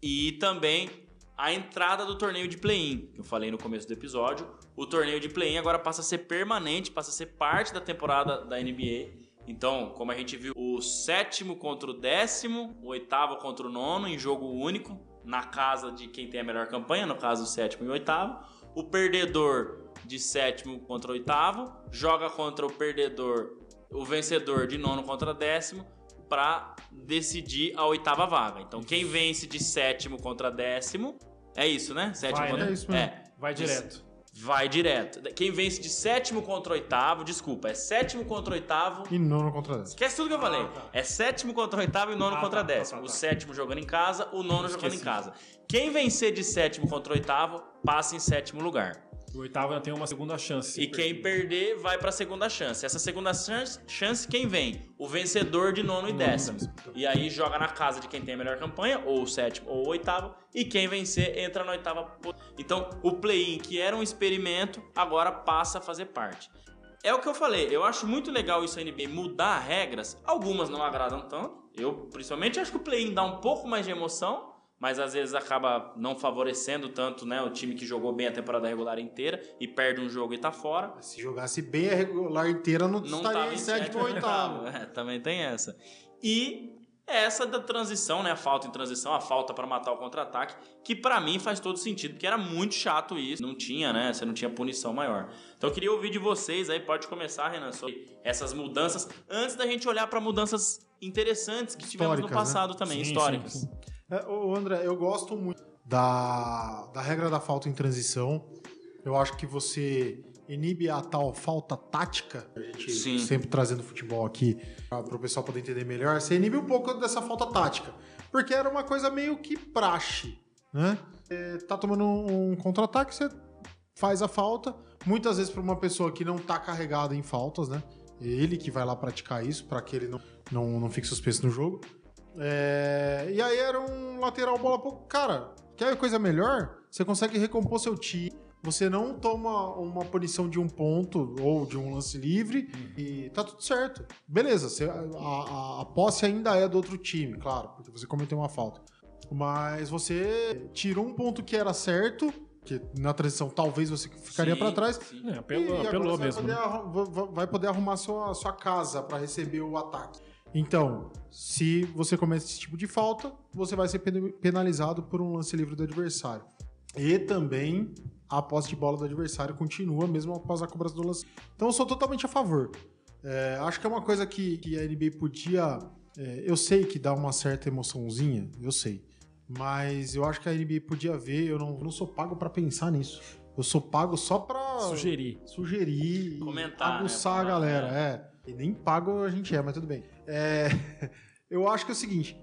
E também a entrada do torneio de play-in, que eu falei no começo do episódio. O torneio de play-in agora passa a ser permanente, passa a ser parte da temporada da NBA. Então, como a gente viu, o sétimo contra o décimo, o oitavo contra o nono, em jogo único, na casa de quem tem a melhor campanha, no caso o sétimo e o oitavo. O perdedor de sétimo contra o oitavo joga contra o perdedor, o vencedor de nono contra décimo, para decidir a oitava vaga. Então, quem vence de sétimo contra décimo é isso, né? Sétimo Vai, contra né? É isso mesmo. É, Vai direto. vai direto. Quem vence de sétimo contra oitavo, desculpa, é sétimo contra oitavo. E nono contra 10. Esquece tudo que eu falei. Ah, tá. É sétimo contra oitavo e nono Ah, contra tá, tá, décimo. tá, O tá. sétimo jogando em casa, o nono jogando em Esqueci. casa. Quem vencer de sétimo contra oitavo, passa em sétimo lugar. O oitavo ainda tem uma segunda chance. E quem perder vai pra segunda chance. Essa segunda chance, chance quem vem? O vencedor de nono e e décimo. décimo. E aí joga na casa de quem tem a melhor campanha, ou o sétimo ou o oitavo, e quem vencer entra na oitava. Então, o play-in, que era um experimento, agora passa a fazer parte. É o que eu falei, eu acho muito legal isso a NBA mudar regras. Algumas não agradam tanto. Eu, principalmente, acho que o play-in dá um pouco mais de emoção, mas às vezes acaba não favorecendo tanto né, o time que jogou bem a temporada regular inteira e perde um jogo e tá fora. Se jogasse bem a regular inteira, não, Não estaria em sétimo ou oitavo. É, também tem essa. E essa da transição, né? A falta em transição, a falta pra matar o contra-ataque, que pra mim faz todo sentido, porque era muito chato isso. Não tinha, né? Você não tinha punição maior. Então eu queria ouvir de vocês aí, pode começar, Renan, sobre essas mudanças, antes da gente olhar pra mudanças interessantes que tivemos no né? passado também, Sim, históricas. sim, sim. É, ô, André, eu gosto muito da, da regra da falta em transição. Eu acho que você inibe a tal falta tática, a gente Sim. sempre trazendo futebol aqui para o pessoal poder entender melhor, você inibe um pouco dessa falta tática, porque era uma coisa meio que praxe, né? É, tá tomando um, contra-ataque, você faz a falta, muitas vezes para uma pessoa que não tá carregada em faltas, né? Ele que vai lá praticar isso para que ele não, não, não fique suspenso no jogo. É, e aí era um lateral bola pouco. Cara, quer coisa melhor? Você consegue recompor seu time. Você não toma uma punição de um ponto ou de um lance livre e tá tudo certo. Beleza, você- a, a- a posse ainda é do outro time, claro, porque você cometeu uma falta. Mas você tirou um ponto que era certo, que na transição talvez você ficaria pra trás, sim. É, apelou, apelou mesmo. poder né? vai poder arrumar sua, sua casa para receber o ataque. Então, se você comete esse tipo de falta, você vai ser pen- penalizado por um lance livre do adversário. E também a posse de bola do adversário continua mesmo após a cobrança do lance. Então, eu sou totalmente a favor. É, acho que é uma coisa que, que a NBA podia. é, eu sei que dá uma certa emoçãozinha, eu sei. Mas eu acho que a NBA podia ver. Eu não, não sou pago para pensar nisso. Eu sou pago só pra Sugerir. sugerir, Comentar, e aguçar né? a galera. É. E nem pago a gente é, mas tudo bem. É, eu acho que é o seguinte: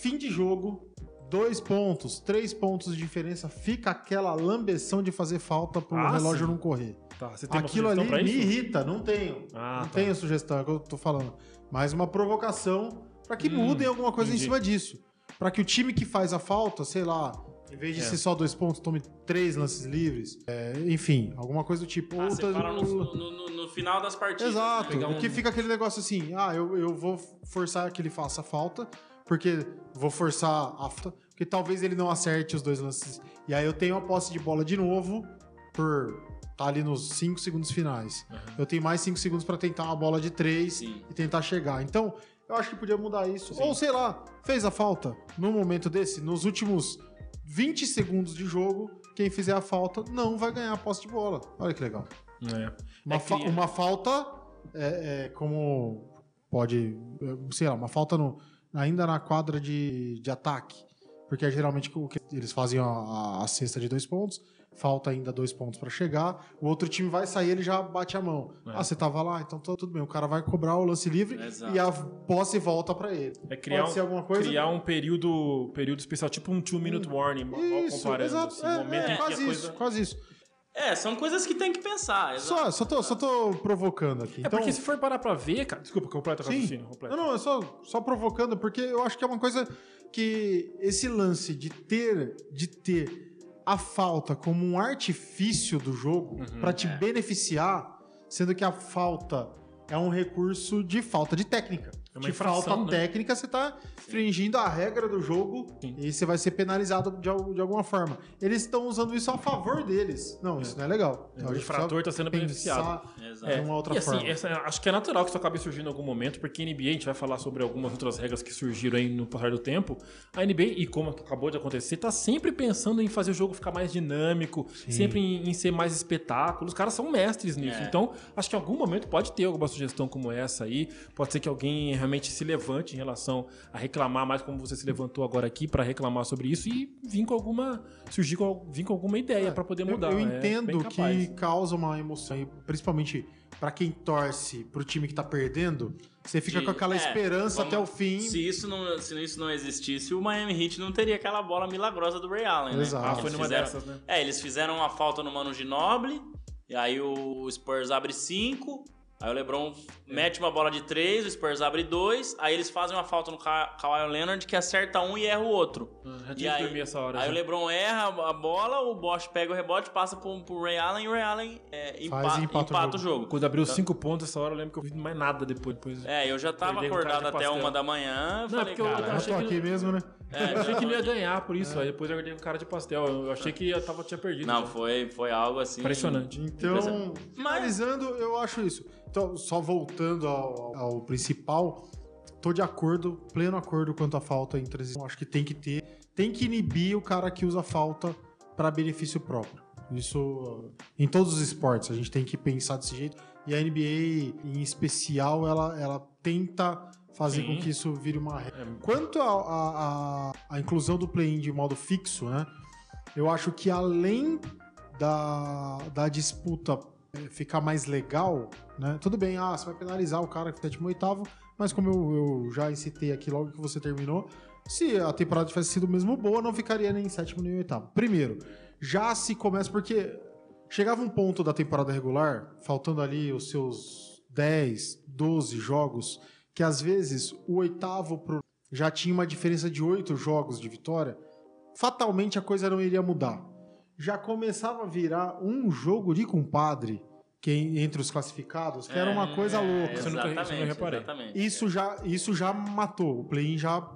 fim de jogo, dois pontos, três pontos de diferença, fica aquela lambeção de fazer falta pro Ah, relógio sim. não correr. Tá, você tem Aquilo ali me irrita, não tenho. Ah, não tá. tenho sugestão, é o que eu tô falando. Mas uma provocação pra que Hum, mudem alguma coisa entendi. em cima disso. Pra que o time que faz a falta, sei lá, em vez de É. ser só dois pontos, tome três lances livres. É, enfim, alguma coisa do tipo. Ah, Ou você tá- fala no, no- no- no final das partidas. Exato. né? Pegar O que um- fica aquele negócio assim, ah, eu, eu vou forçar que ele faça falta, porque vou forçar a falta, porque talvez ele não acerte os dois lances. E aí eu tenho a posse de bola de novo por tá ali nos 5 segundos finais. Eu tenho mais 5 segundos pra tentar uma bola de 3 Sim. e tentar chegar. Então, eu acho que podia mudar isso. Ou sei lá, fez a falta num momento desse, nos últimos 20 segundos de jogo, quem fizer a falta não vai ganhar a posse de bola. Olha que legal. É. Uma, É fa- uma falta é, é como pode, é, sei lá, uma falta no- ainda na quadra de, de ataque. Porque é geralmente o que eles fazem a, a cesta de dois pontos, falta ainda dois pontos pra chegar, o outro time vai sair, ele já bate a mão. É. Ah, você tava lá, então tá tudo bem. O cara vai cobrar o lance livre Exato. e a posse volta pra ele. É criar, Pode um, ser alguma coisa? criar um período, período especial, tipo um two-minute warning, Isso, comparando. exato. assim, é, momento é, a quase isso, coisa... quase isso. É, são coisas que tem que pensar. exato. Só, só, tô, só tô provocando aqui. É Então, porque se for parar pra ver, cara... Desculpa, completa o raciocínio. Não, não, é só, só provocando, porque eu acho que é uma coisa que esse lance de ter, de ter a falta como um artifício do jogo Uhum. pra te beneficiar, sendo que a falta é um recurso de falta de técnica. É infração, falta né? técnica, você tá infringindo a regra do jogo Sim. e você vai ser penalizado de, de alguma forma. Eles estão usando isso a favor deles. Não, isso não é legal. É, Então, o infrator precisa tá sendo beneficiado. Exato. de uma outra e assim, forma. essa- acho que é natural que isso acabe surgindo em algum momento, porque a NBA, a gente vai falar sobre algumas outras regras que surgiram aí no passar do tempo. A NBA, e como acabou de acontecer, tá sempre pensando em fazer o jogo ficar mais dinâmico, sempre em, em ser mais espetáculo. Os caras são mestres nisso. É. Então, acho que em algum momento pode ter alguma sugestão como essa aí. Pode ser que alguém realmente se levante em relação a reclamar mais como você se levantou agora aqui para reclamar sobre isso e vir com alguma surgir com, vir com alguma ideia para poder É, Eu- mudar. Eu, É entendo que capaz. causa uma emoção, principalmente pra quem torce pro time que tá perdendo, você fica De- com aquela é, esperança vamos- até o fim. Se isso, não, se isso não existisse, o Miami Heat não teria aquela bola milagrosa do Ray Allen, né? Exato. Ah, Eles foi numa fizeram- dessas, né? É, eles fizeram uma falta no Mano Ginobili, e aí o Spurs abre 5, aí o LeBron mete uma bola de 3, o Spurs abre 2, aí eles fazem uma falta no Ka Kawhi Leonard que acerta um e erra o outro. Ah, Já E tinha que aí, dormir essa hora. aí já. o LeBron erra a bola, o Bosch pega o rebote, passa pro, pro Ray Allen e o Ray Allen é, empa- Faz e empata empata, o o jogo. Quando abriu os cinco pontos essa hora, eu lembro que eu vi mais nada depois. depois. É, eu já tava cara acordado até uma da manhã, eu Não, é falei, porque eu- eu cara... Eu achei tô que- aqui mesmo, né? É, Eu achei que ele ia ganhar por isso, aí depois eu acordei com cara de pastel. Eu achei que eu tava, tinha perdido. Não, já. foi, foi algo assim... Impressionante. Então, finalizando, eu acho isso. Então, só voltando ao, ao principal, tô de acordo, pleno acordo quanto à falta em transição. Acho que tem que ter, tem que inibir o cara que usa falta para benefício próprio. Isso uh, em todos os esportes, a gente tem que pensar desse jeito. E a NBA, em especial, ela, ela tenta fazer Sim. com que isso vire uma regra. É, Quanto à inclusão do play-in de modo fixo, né? Eu acho que além da, da disputa é, ficar mais legal, né? Tudo bem, ah, você vai penalizar o cara que tá sétimo oitavo, mas como eu, eu já incitei aqui logo que você terminou, se a temporada tivesse sido mesmo boa, não ficaria nem em sétimo nem em oitavo. Primeiro, já se começa, porque chegava um ponto da temporada regular, faltando ali os seus 10, 12 jogos, que às vezes o oitavo pro já tinha uma diferença de oito jogos de vitória, fatalmente a coisa não iria mudar. Já começava a virar um jogo de compadre que entre os classificados, que era uma coisa louca. Isso eu nunca- isso eu não reparei. exatamente. Isso já, isso já matou. O play-in já.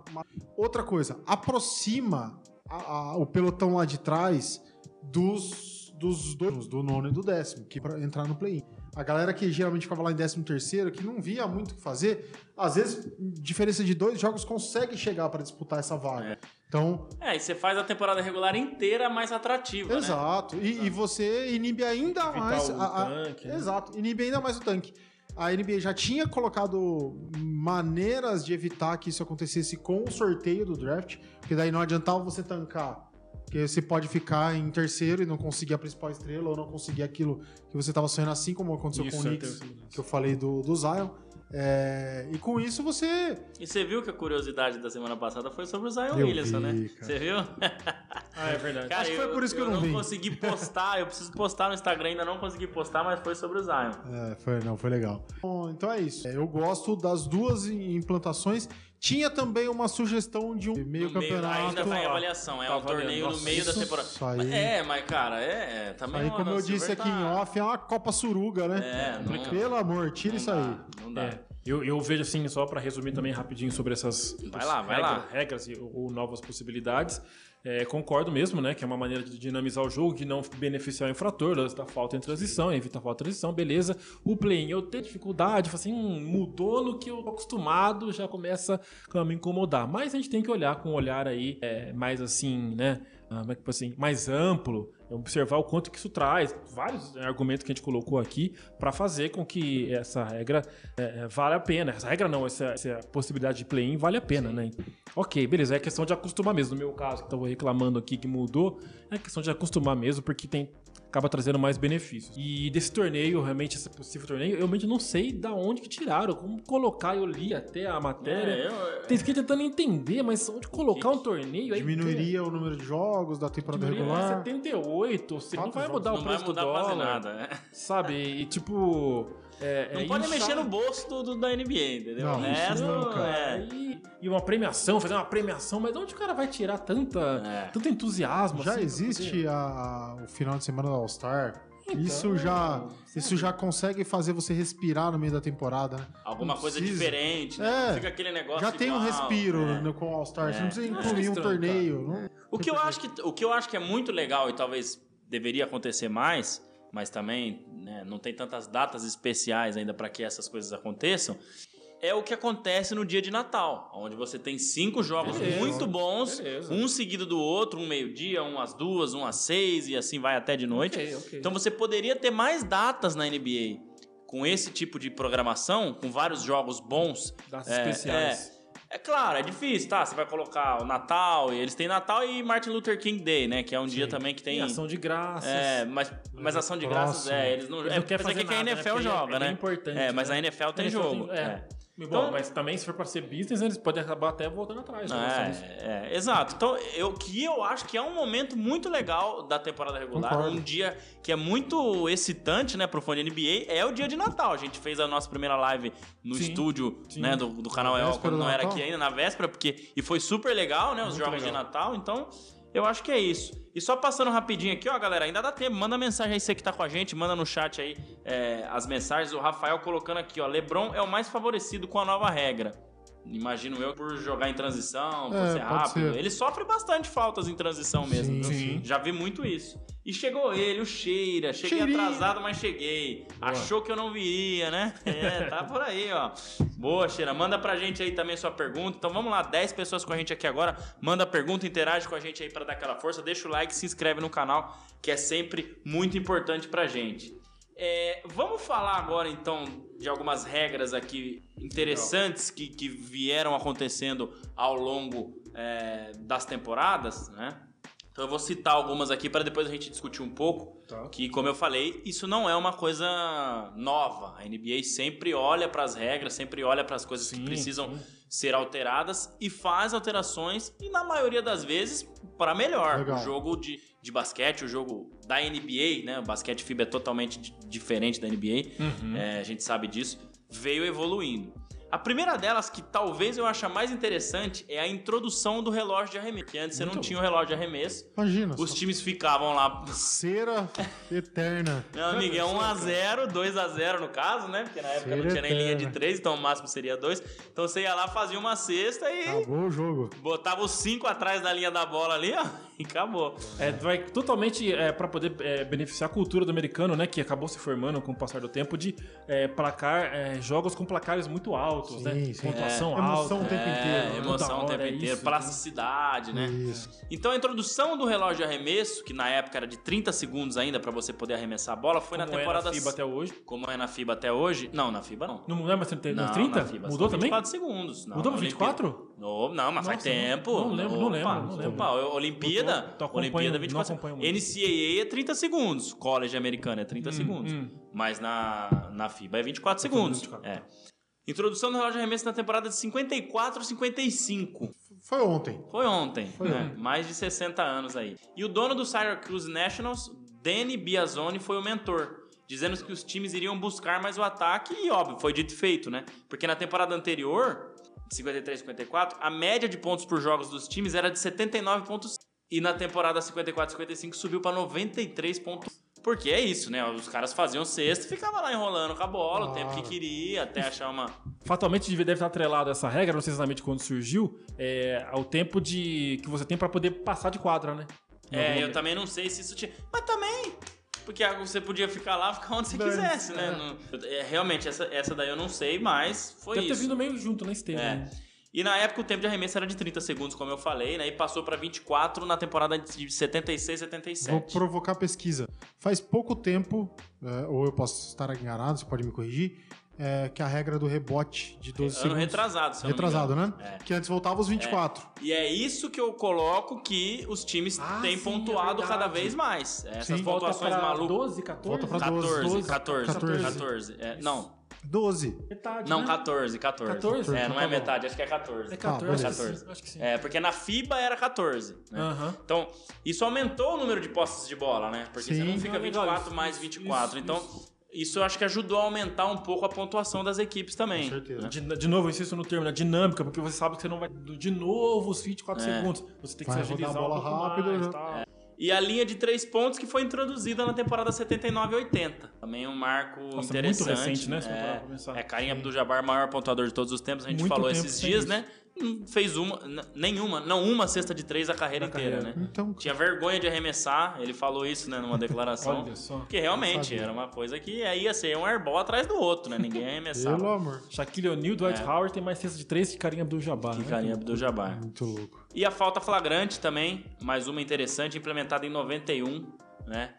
Outra coisa, aproxima a- a- o pelotão lá de trás dos, dos dois, do nono e do décimo, que para entrar no play-in. A galera que geralmente ficava lá em décimo terceiro, que não via muito o que fazer, às vezes, diferença de dois jogos, consegue chegar para disputar essa vaga. Então, É, e você faz a temporada regular inteira mais atrativa, né? Exato. E, e você inibe ainda Evitar mais. o a- a- tanque, né? Exato. Inibe ainda mais o tanque. A NBA já tinha colocado maneiras de evitar que isso acontecesse com o sorteio do draft, porque daí não adiantava você tancar. Porque você pode ficar em terceiro e não conseguir a principal estrela ou não conseguir aquilo que você estava sonhando, assim como aconteceu Isso, com o é Knicks, que eu falei do, do Zion. É, e com isso você. E você viu que a curiosidade da semana passada foi sobre o Zion Eu Williamson, vi, né? cara. Você viu? Ah, é verdade. Cara, Acho que foi por isso que eu não vi. consegui postar, eu preciso postar no Instagram, ainda não consegui postar, mas foi sobre o Zion. É, foi, não, foi legal. Bom, então é isso. É, Eu gosto das duas implantações. Tinha também uma sugestão de um meio No meio- campeonato. ainda tá em avaliação, é Tá um torneio avaliando. no meio da Isso temporada. aí- É, mas cara, é, é também Aí, uma- como eu disse aqui em tá- off, é uma Copa Suruga, né? É, não, Pelo amor, tira não isso dá, aí. Não dá. É, eu, eu vejo assim, só para resumir também rapidinho sobre essas Vai lá, vai regra- lá. regras e, ou novas possibilidades. É, concordo mesmo, né? Que é uma maneira de dinamizar o jogo, de não beneficiar o infrator, lance da falta em transição, evita a falta em transição, beleza. O play eu tenho dificuldade, assim, hum, mudou no que eu tô acostumado, já começa a me incomodar. Mas a gente tem que olhar com um olhar aí é, mais assim, né? ah, assim, mais amplo, observar o quanto que isso traz, vários argumentos que a gente colocou aqui para fazer com que essa regra é, é, vale a pena. Essa regra não, essa, essa possibilidade de play-in vale a pena, né? Ok, beleza, é questão de acostumar mesmo. No meu caso, que estava reclamando aqui que mudou, é questão de acostumar mesmo, porque tem acaba trazendo mais benefícios. E desse torneio, realmente, esse possível torneio, eu realmente não sei da onde que tiraram, como colocar, eu li até a matéria. É, eu- Tem fiquei tentando entender, mas onde colocar um torneio aí Diminuiria o número de jogos da temporada Diminuiria regular. 78, ou seja, não vai jogos. mudar o não vai preço mudar do quase dólar, nada. né? sabe? E tipo... é- Não é pode mexer no bolso do, do- da NBA, entendeu? Não, isso resto, não, cara. é. E, e uma premiação, fazer uma premiação, mas de onde o cara vai tirar tanta, É. tanto entusiasmo? Já assim, existe a- a- o final de semana do All-Star. Então, isso já isso já consegue fazer você respirar no meio da temporada, né? Alguma Não coisa precisa. diferente, né? É. Fica aquele negócio Já tem um respiro é. no, com o All-Star. Você não precisa Não incluir um estranho, torneio. não- O que, eu acho que, o que eu acho que é muito legal e talvez deveria acontecer mais, mas também né, não tem tantas datas especiais ainda para que essas coisas aconteçam, é o que acontece no dia de Natal, onde você tem cinco jogos Beleza. muito bons, Beleza. um seguido do outro, um meio-dia, um às duas, um às seis e assim vai até de noite. Ok, ok. Então você poderia ter mais datas na NBA com esse tipo de programação, com vários jogos bons. Datas É, especiais. É claro, é difícil, tá? Você vai colocar o Natal, e eles têm Natal e Martin Luther King Day, né? Que é um dia também que tem. Tem ação de graças. É, mas, mas ação de graças, Próximo. é, eles não. Eles é, não querem apesar fazer que a nada, né? NFL Porque joga, é né? bem importante, É, mas né? a NFL tem NFL jogo. tem- é. É. Bom, Então- mas também se for pra ser business, eles podem acabar até voltando atrás. né? É, é, exato. Então, eu, que eu acho que é um momento muito legal da temporada regular. Concordo. Um dia que é muito excitante, né, pro fã de NBA, é o dia de Natal. A gente fez a nossa primeira live no Sim, estúdio, sim. né, do, do canal véspera quando do não era aqui ainda, na véspera, porque. E foi super legal, né, os Muito jogos de legal. Natal. Então, eu acho que é isso. E só passando rapidinho aqui, ó, galera, ainda dá tempo. Manda mensagem aí, você que tá com a gente, manda no chat aí é, as mensagens. O Rafael colocando aqui, ó. Lebron é o mais favorecido com a nova regra. Imagino eu por jogar em transição, por É, ser rápido. ser. Ele sofre bastante faltas em transição mesmo. Sim, sim. Já vi muito isso. E chegou ele, o Cheira. Cheguei Cheirinho. atrasado, mas cheguei. Achou que eu não viria, né? É, tá por aí, ó. Boa, Cheira. Manda pra gente aí também sua pergunta. Então vamos lá, 10 pessoas com a gente aqui agora. Manda pergunta, interage com a gente aí pra dar aquela força. Deixa o like, se inscreve no canal, que é sempre muito importante pra gente. É, vamos falar agora então de algumas regras aqui interessantes que, que vieram acontecendo ao longo é, das temporadas, né? Então eu vou citar algumas aqui para depois a gente discutir um pouco. Tá. Que, como eu falei, isso não é uma coisa nova. A NBA sempre olha para as regras, sempre olha para as coisas que Sim, precisam sim. ser alteradas e faz alterações, e na maioria das vezes, para melhor. Legal. O jogo de, de basquete, o jogo da NBA, né? O basquete FIBA é totalmente di- diferente da NBA, Uhum. é, a gente sabe disso, veio evoluindo. A primeira delas, que talvez eu ache mais interessante, é a introdução do relógio de arremesso. Que antes você não Muito tinha o relógio de arremesso, Imagina. os só times ficavam lá Cera eterna. meu amigo, é 1x0, 2x0 no caso, né? Porque na época não tinha nem linha de eterna. 3, então o máximo seria 2. Então você ia lá, fazia uma cesta e Acabou o jogo. botava os 5 atrás da linha da bola ali, ó, acabou. É, vai totalmente é, para poder é, beneficiar a cultura do americano, né? Que acabou se formando com o passar do tempo de é, placar é, jogos com placares muito altos, Sim, né? sim. Pontuação É, alta. emoção o tempo é, inteiro. emoção o tempo é inteiro, isso. plasticidade, né? Isso. Então a introdução do relógio de arremesso, que na época era de 30 segundos ainda pra você poder arremessar a bola, foi Como na é temporada FIBA até hoje. como é na FIBA até hoje. Não, na FIBA não. Não é mais 30? Não, 30? na FIBA Mudou também? 24 segundos. Não, Mudou na pra Olimpíada- 24? No, não, mas faz Nossa, não- tempo. não lembro, não lembro, Opa, não lembro. Opa, Olimpíada, Eu tô- tô Olimpíada não 24 acompanho muito. NCAA é 30 segundos, college americano é 30 segundos. hum. Mas na, na FIBA é 24 segundos. 24, É. Introdução do relógio de arremesso na temporada de 54 55. Foi ontem. Foi ontem, Foi né? ontem. Mais de 60 anos aí. E o dono do Syracuse Nationals, Danny Biasone, foi o mentor. Dizendo que os times iriam buscar mais o ataque e, óbvio, foi dito e feito, né? Porque na temporada anterior, 53 54, a média de pontos por jogos dos times era de 79 pontos. E na temporada 54 55 subiu para 93 pontos. Porque é isso, né? Os caras faziam sexto e ficavam lá enrolando com a bola o tempo que queria, até achar uma. Fatalmente deve estar atrelado essa regra, não sei exatamente quando surgiu, é, ao tempo de que você tem pra poder passar de quadra, né? É, eu também não sei se isso tinha. Mas também. Porque você podia ficar lá, ficar onde você Dane-se, quisesse, né? Não- é, realmente, essa, essa daí eu não sei, mas foi Deve ter isso. vindo meio junto nesse tempo. É. né? E na época o tempo de arremesso era de 30 segundos, como eu falei, né? E passou pra 24 na temporada de 76, 77. Vou provocar pesquisa. Faz pouco tempo, é, ou eu posso estar enganado, você pode me corrigir, é, que a regra do rebote de 12 Ano segundos. retrasado, se Retrasado, né? É. Que antes voltava os 24. E é isso que eu coloco que os times Ah, têm sim, pontuado é cada vez mais. Essas Sim. Pontuações malucas. 12, 14? Volta pra 14, 12, 14, 14. 14. É, não, 12. Metade, não, né? 14, 14. 14? É, não é Tá bom. metade, acho que é 14. É Tá, 14, beleza. acho que sim, acho que sim. É, porque na FIBA era 14, né? Aham. Então, isso aumentou o número de posses de bola, né? Porque você Sim. não fica Não, legal, 24 isso, mais isso, 24. isso, então, isso. Eu acho que ajudou a aumentar um pouco a pontuação das equipes também. Com certeza. né? De, de novo, eu insisto no termo, na dinâmica, porque você sabe que você não vai de novo os 24 É. segundos. Você tem que Vai se rodar a agilizar bola um pouco rápido, mais, né? tal. E a linha de três pontos que foi introduzida na temporada 79 e 80. Também um marco Nossa, interessante. muito recente, né? É, é Karim Abdul-Jabbar, maior pontuador de todos os tempos. A gente Muito falou esses dias, isso. né? Fez uma, nenhuma, não uma cesta de três a carreira inteira, carreira. né? Então, Tinha vergonha de arremessar, ele falou isso, né, numa declaração. Olha só. Porque realmente era uma coisa que aí ia ser um airball atrás do outro, né? Ninguém arremessava. pelo amor. Shaquille O'Neal, Dwight É. Howard tem mais cesta de 3 que Karim Abdul-Jabbar. Que né? Karim Abdul-Jabbar. Muito louco. E a falta flagrante também, mais uma interessante, implementada em 91, né?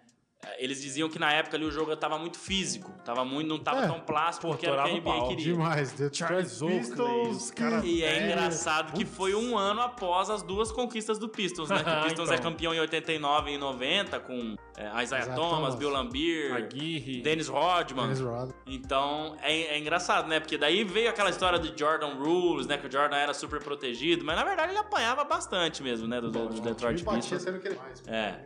Eles diziam que na época ali o jogo estava muito físico, tava muito, não estava É. tão plástico porque era o que a NBA pau. queria. Demais. The Charles Detroit Oakley, Pistons, os cara- E é, É. engraçado que foi um ano após as duas conquistas do Pistons, né? Que o Pistons é Então. campeão em 89 e 90 com é, Isaiah Isaiah Thomas, Thomas. Bill Lambier, Aguirre. Dennis Rodman. Dennis Rodman. Então é, é engraçado, né? Porque daí veio aquela história de Jordan Rules, né? Que o Jordan era super protegido, mas na verdade ele apanhava bastante mesmo, né? Do, do, do Detroit Ele batia Pistons. sendo que ele mais. É,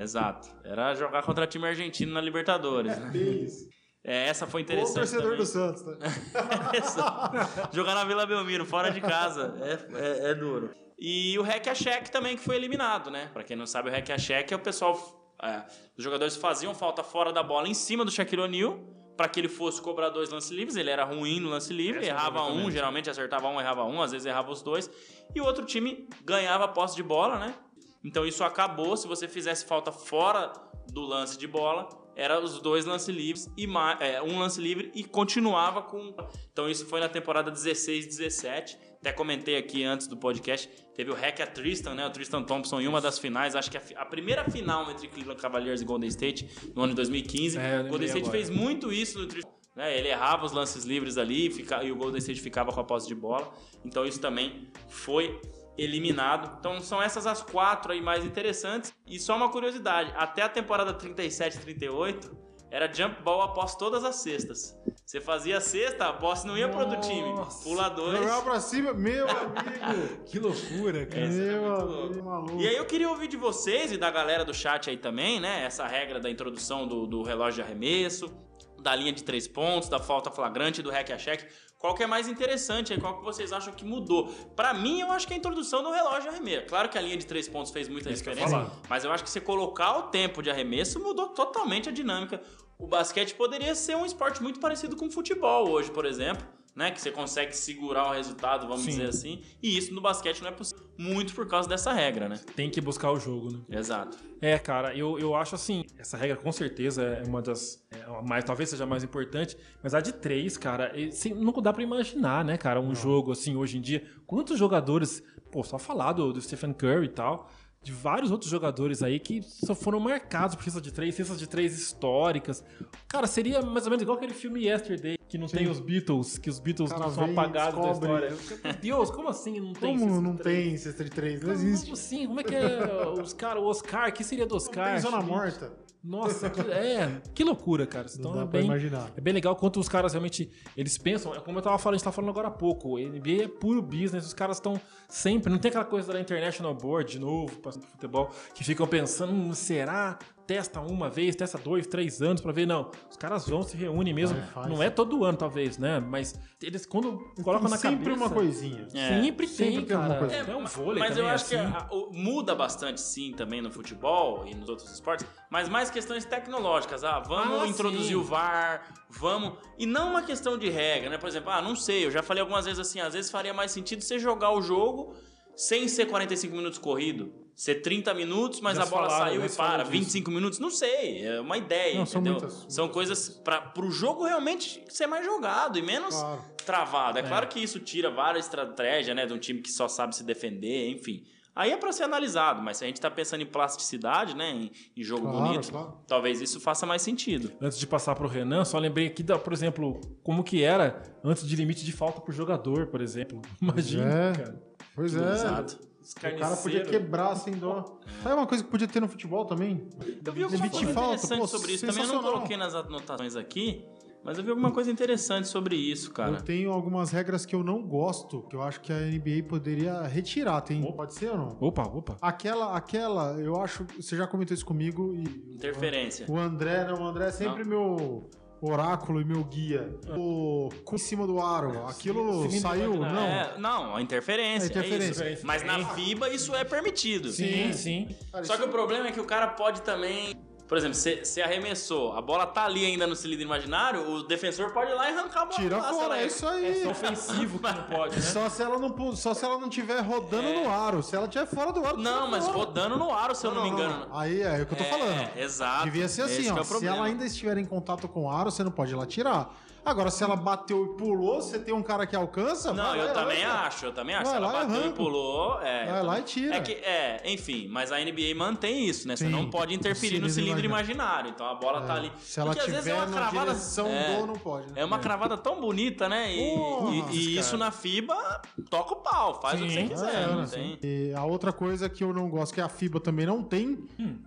exato. Era jogar contra time argentino na Libertadores, né? Isso. É, essa foi Ou o interessante torcedor também. do Santos, né? Jogar na Vila Belmiro, fora de casa, é, é, é duro. E o hack a check também, que foi eliminado, né? Pra quem não sabe, o hack a check é o pessoal... é, os jogadores faziam falta fora da bola em cima do Shaquille O'Neal pra que ele fosse cobrar dois lances livres. Ele era ruim no lance livre, Essa é errava um, mesmo. geralmente acertava um, errava um, às vezes errava os dois. E o outro time ganhava a posse de bola, né? Então isso acabou, se você fizesse falta fora do lance de bola, era os dois lances livres e é, um lance livre e continuava com. Então isso foi na temporada 16, 17. Até comentei aqui antes do podcast, teve o hack a Tristan, né? O Tristan Thompson em uma das finais, acho que a, a primeira final entre Cleveland Cavaliers e Golden State no ano de 2015. É, Golden State agora. fez muito isso no Tristan. né? Ele errava os lances livres ali e, fica- e o Golden State ficava com a posse de bola. Então isso também foi eliminado. Então são essas as quatro aí mais interessantes. E só uma curiosidade, até a temporada 37 38 era jump ball após todas as cestas. Você fazia a cesta, a bola não ia pro outro time. Nossa. Pula dois. Jogar pra cima, meu amigo. Que loucura, cara. É meu muito amigo, louco. maluco. E aí eu queria ouvir de vocês e da galera do chat aí também, né? Essa regra da introdução do, do relógio de arremesso, da linha de três pontos, da falta flagrante, do hack a check. Qual que é mais interessante aí? Qual que vocês acham que mudou? Pra mim, eu acho que a introdução do relógio de arremesso. Claro que a linha de três pontos fez muita diferença, mas eu acho que você colocar o tempo de arremesso mudou totalmente a dinâmica. O basquete poderia ser um esporte muito parecido com o futebol hoje, por exemplo, né? Que você consegue segurar o resultado, vamos Sim. dizer assim. E isso no basquete não é possível, muito por causa dessa regra, né? Tem que buscar o jogo, né? Exato. É, cara, eu, eu acho assim, essa regra com certeza é uma das. É mais, talvez seja a mais importante, mas a de três, cara, e, assim, não dá pra imaginar, né, cara, um jogo assim hoje em dia. Quantos jogadores, pô, só falar do, do Stephen Curry e tal, de vários outros jogadores aí que só foram marcados por cestas de três, cestas de três históricas. Cara, seria mais ou menos igual aquele filme Yesterday, que não tem os Beatles, que os Beatles Cara, não são vem, apagados da descobre. história. Meu Deus, como assim não tem Como não tem cesta de três? Não Como existe. assim? Como é que é os caras, o Oscar? O que seria do Não Oscar? tem zona morta. Nossa, que, é, que loucura, cara. Então Não dá é pra bem, imaginar. é bem legal quanto os caras realmente eles pensam. É como eu tava falando, a gente tava falando agora há pouco. O NBA é puro business, os caras estão sempre. Não tem aquela coisa da International Board de novo, passando futebol, que ficam pensando, hum, será? Testa uma vez, testa dois, três anos pra ver. Não, os caras vão, se reúnem mesmo. Vai. Não é todo ano, talvez, né? Mas eles, quando colocam Tem na sempre cabeça. uma coisinha. É. Sempre tem, Sempre tem cara. coisa. É, um vôlei mas também eu é acho que assim. a- o- muda bastante sim também no futebol e nos outros esportes, mas mais questões tecnológicas. Ah, vamos Ah, introduzir sim. o VAR, vamos. E não uma questão de regra, né? Por exemplo, ah, não sei, eu já falei algumas vezes assim, às vezes faria mais sentido você jogar o jogo sem ser 45 minutos corrido. Ser 30 minutos, mas Já a bola falaram, saiu já e para. falaram disso. 25 minutos, não sei. É uma ideia, Não, são entendeu? muitas- São coisas para pro jogo realmente ser mais jogado e menos Claro. travado. É, claro que isso tira várias estratégias, né, de um time que só sabe se defender, enfim. Aí é pra ser analisado, mas se a gente tá pensando em plasticidade, né, em, em jogo Claro, bonito, claro. talvez isso faça mais sentido. Antes de passar pro Renan, só lembrei aqui, da, por exemplo, como que era antes de limite de falta por jogador, por exemplo. Imagina, é. cara. Pois é. Exato. O cara podia quebrar sem dó. Sabe uma coisa que podia ter no futebol também? Eu vi alguma coisa falta, interessante pô, sobre isso. Também eu não coloquei nas anotações aqui, mas eu vi alguma coisa interessante sobre isso, cara. Eu tenho algumas regras que eu não gosto, que eu acho que a NBA poderia retirar. Tem, pode ser ou não? Opa, opa. Aquela, aquela, eu acho. Você já comentou isso comigo e. Interferência. O André, não, o André é sempre meu oráculo e meu guia. O cu em cima do aro. Aquilo cilindro saiu, imaginário. não. É, não, a interferência. A interferência. É isso. Mas na FIBA isso é permitido. Sim, sim. Cara, Só que o problema é que o cara pode também. Por exemplo, você você arremessou, a bola tá ali ainda no cilindro imaginário, o defensor pode ir lá e arrancar a bola. Tira lá, fora, é isso aí. É ofensivo que não pode, né? Só se ela não só se ela não tiver rodando no aro. Se ela estiver fora do aro, É. Não, mas fora. rodando no aro, se eu não, me engano. Aí é, é o que eu tô É, falando. exato. Devia ser assim, Esse que ó. é se ela ainda estiver em contato com o aro, você não pode ir lá tirar. Agora, se ela bateu e pulou, você tem um cara que alcança. Não, lá eu também acho, eu também acho. Vai Se ela e bateu e pulou, é. Vai lá também- e tira. É que, é, enfim, mas a NBA mantém isso, né? Você Sim, não pode interferir no cilindro cilindro imaginário. Então a bola tá ali. Se ela Porque às vezes é uma cravada. é, do, não pode. né? É uma cravada tão bonita, né? E, Porra, e- e isso na FIBA toca o pau, faz o que você Sim. quiser, É, né? tem. E a outra coisa que eu não gosto, que a FIBA também não tem,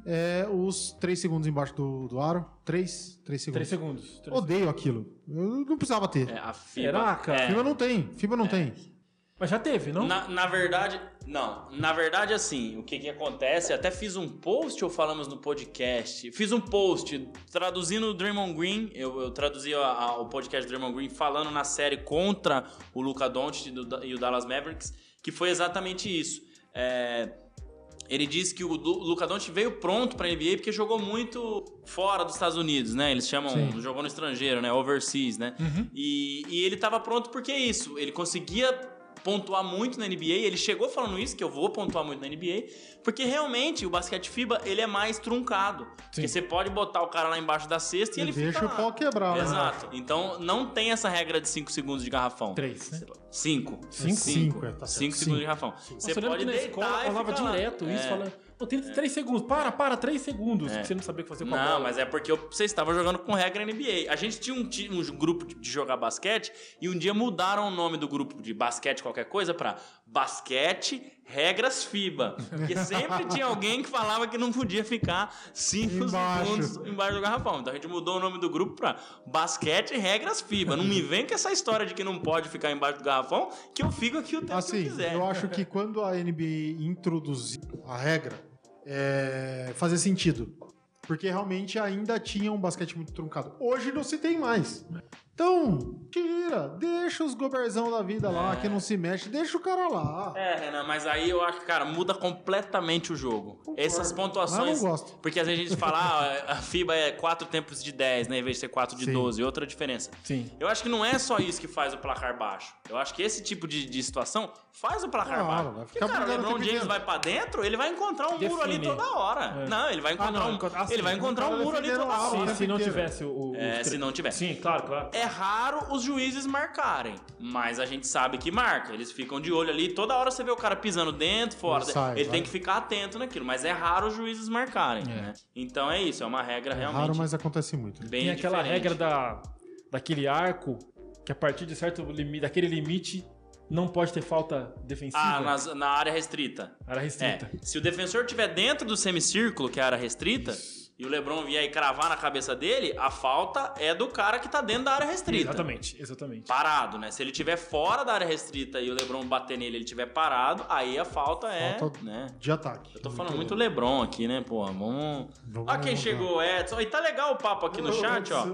é os 3 segundos embaixo do, do aro. 3, 3 segundos. Três segundos. Três Odeio aquilo. Eu não precisava ter. É, a FIBA. Será, cara? é. FIBA não tem. FIBA não tem. Mas já teve, não? Na, na verdade, não. Na verdade, assim, o que que acontece? Até fiz um post ou falamos no podcast? Fiz um post traduzindo o Draymond Green. Eu, eu traduzi a- a- o podcast do Draymond Green falando na série contra o Luca Doncic e do- e o Dallas Mavericks, que foi exatamente isso. É, ele disse que o Luca Doncic veio pronto pra NBA porque jogou muito fora dos Estados Unidos, né? Eles chamam, Sim. jogou no estrangeiro, né? Overseas, né? E, e ele tava pronto porque é isso. Ele conseguia pontuar muito na NBA. Ele chegou falando isso, que eu vou pontuar muito na NBA, porque realmente o basquete FIBA ele é mais truncado. Porque você pode botar o cara lá embaixo da cesta e, E ele deixa o lá. pau quebrar. né? Exato. Então não tem essa regra de 5 segundos de garrafão. Três, né? 5. Cinco? Cinco, é, tá certo. 5 segundos Cinco. de. Nossa, Você pode que na deitar escola e falava ficar lá. direto isso, É. falando, pô, tem três segundos, para, para, três segundos, É. que você não sabia o que fazer com a Não, mas é porque eu- você estava jogando com regra NBA. A gente tinha um, um grupo de jogar basquete e um dia mudaram o nome do grupo de basquete qualquer coisa pra basquete, regras FIBA. Porque sempre tinha alguém que falava que não podia ficar 5 Embaixo. segundos embaixo do garrafão. Então a gente mudou o nome do grupo pra Basquete Regras FIBA. Não me vem com essa história de que não pode ficar embaixo do garrafão, que eu fico aqui o tempo que eu Assim, quiser. eu acho que quando a NBA introduziu a regra, é, fazia sentido. Porque realmente ainda tinha um basquete muito truncado. Hoje não se tem mais. Então, tira, deixa os goberzão da vida lá, que não se mexe, deixa o cara lá. É, Renan, mas aí eu acho que, cara, muda completamente o jogo. Essas pontuações. Mas eu não gosto. Porque às vezes a gente fala, ah, a FIBA é 4 tempos de 10, né? Em vez de ser 4 de Sim. 12, outra diferença. Sim. Eu acho que não é só isso que faz o placar baixo. Eu acho que esse tipo de, de situação faz o placar Claro, baixo. vai Porque, ficar cara, o LeBron James inteiro. vai pra dentro, ele vai encontrar um muro ali Define. toda hora. É. Não, ele vai encontrar não, um. assim, ele vai encontrar um muro ali toda hora. Se, se não tivesse o. o- É, se não tivesse. Sim, claro, claro. É raro os juízes marcarem, mas a gente sabe que marca. Eles ficam de olho ali, toda hora você vê o cara pisando dentro, fora. Ele sai, ele vai. tem que ficar atento naquilo, mas é raro os juízes marcarem. É. né? Então é isso, é uma regra É realmente raro, mas acontece muito. bem Tem aquela diferente. regra da, daquele arco que a partir de certo limite, daquele limite não pode ter falta defensiva. Ah, nas- na área restrita. Área É, restrita. se o defensor estiver dentro do semicírculo, que é a área restrita, e o LeBron vier e cravar na cabeça dele, a falta é do cara que tá dentro da área restrita. Exatamente, exatamente. Parado, né? Se ele estiver fora da área restrita e o LeBron bater nele, ele estiver parado, aí a falta é, Falta né? De ataque. Eu tô falando muito LeBron aqui, né, pô? Vamos. Vamos Ó, quem chegou, Edson. E tá legal o papo aqui no chat, ó.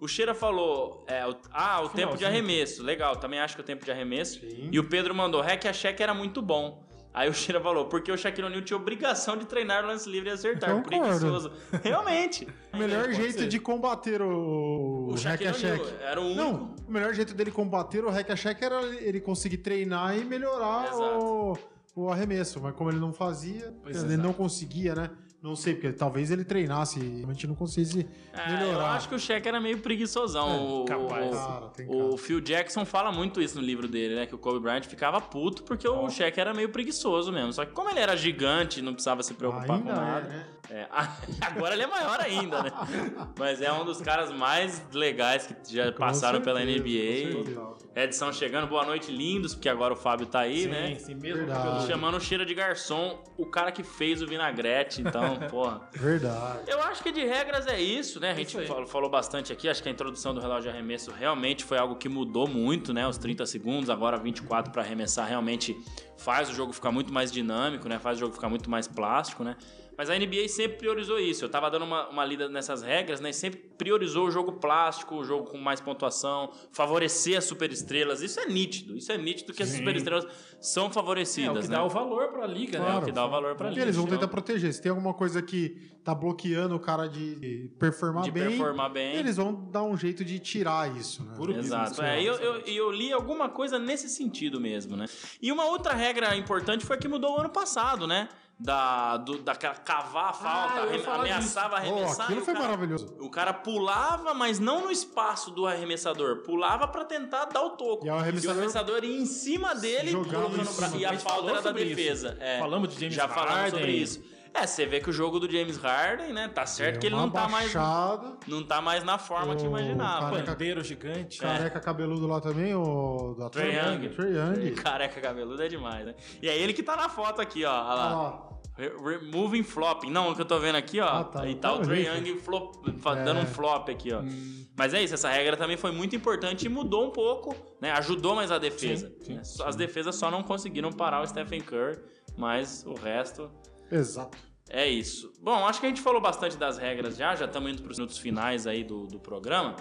O Cheira falou. é, o- ah, o tempo de arremesso. Legal, também acho que o tempo de arremesso. Sim. E o Pedro mandou: hack a cheque era muito bom. Aí o Cheira falou, porque o Shaquille O'Neal tinha obrigação de treinar lance livre e acertar. Concordo. Preguiçoso. Realmente. O melhor jeito ser. de combater o, O Shaquille O'Neal era o único. Não, o melhor jeito dele combater o hack a check era ele conseguir treinar e melhorar o, o arremesso. Mas como ele não fazia, Pois ele exato. não conseguia, né? Não sei, porque talvez ele treinasse e realmente não conseguisse É, eu melhorar. acho que o Shaq era meio preguiçosão. O- capaz. o- Cara, tem O. Phil Jackson fala muito isso no livro dele, né? Que o Kobe Bryant ficava puto porque o Shaq era meio preguiçoso mesmo. Só que como ele era gigante e não precisava se preocupar Ainda com é, nada. né? é, agora ele é maior ainda, né? Mas é um dos caras mais legais que já passaram pela certeza, NBA. com certeza. Edição chegando, boa noite, lindos, porque agora o Fábio tá aí, sim, né? sim, mesmo. Verdade. Chamando o cheira de garçom, o cara que fez o vinagrete, então, porra. Verdade. Eu acho que de regras é isso, né? A gente falou, falou bastante aqui. Acho que a introdução do relógio de arremesso realmente foi algo que mudou muito, né? Os 30 segundos, agora 24 para arremessar, realmente faz o jogo ficar muito mais dinâmico, né? Faz o jogo ficar muito mais plástico, né? Mas a NBA sempre priorizou isso. Eu tava dando uma, uma lida nessas regras, né? Sempre priorizou o jogo plástico, o jogo com mais pontuação, favorecer as superestrelas. Isso é nítido. Isso é nítido que as Sim. superestrelas são É favorecidas, o que né? dá o valor pra liga, né? É o que dá o valor pra Porque liga. eles vão então. tentar proteger. Se tem alguma coisa que tá bloqueando o cara de performar De bem, performar bem. eles vão dar um jeito de tirar isso, né? Puro Exato. É, né? e eu, eu, e eu li alguma coisa nesse sentido mesmo, né? E uma outra regra importante foi a que mudou o ano passado, né? Da, do, daquela cavar a falta, Ah, arrem- falar ameaçava Oh, arremessar. aquilo e o foi cara- maravilhoso. O cara pulava, mas não no espaço do arremessador. Pulava pra tentar dar o toco. E o arremessador- arremessador ia em cima dele colocando pra-. E A falta era da defesa. É. Falamos de James Já falamos Harden. sobre isso. É, você vê que o jogo do James Harden, né? Tá certo que ele não tá mais. baixada. Não tá mais na forma que O imaginava. cara- Pandeiro gigante. Careca cabeludo lá também, o da Trae Young. Young. Careca cabeludo é demais, né? E é ele que tá na foto aqui, ó. Olha Olha lá. Removing flopping. Não, o que eu tô vendo aqui, ó. Ah, tá. E tá o Tá Trae. Young flop, fa- dando É. um flop aqui, ó. Hum. Mas é isso, essa regra também foi muito importante e mudou um pouco, né? Ajudou mais a defesa. Sim, sim, né? Só- As defesas só não conseguiram parar o Stephen Curry, mas o resto Exato. é isso. Bom, acho que a gente falou bastante das regras já, já estamos indo para os minutos finais aí do, do programa.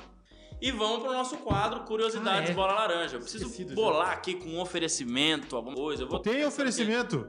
E vamos pro nosso quadro Curiosidades Ah, é. Bola Laranja. Eu preciso Esquecido já. bolar aqui com um oferecimento, alguma coisa. Eu vou Tem oferecimento?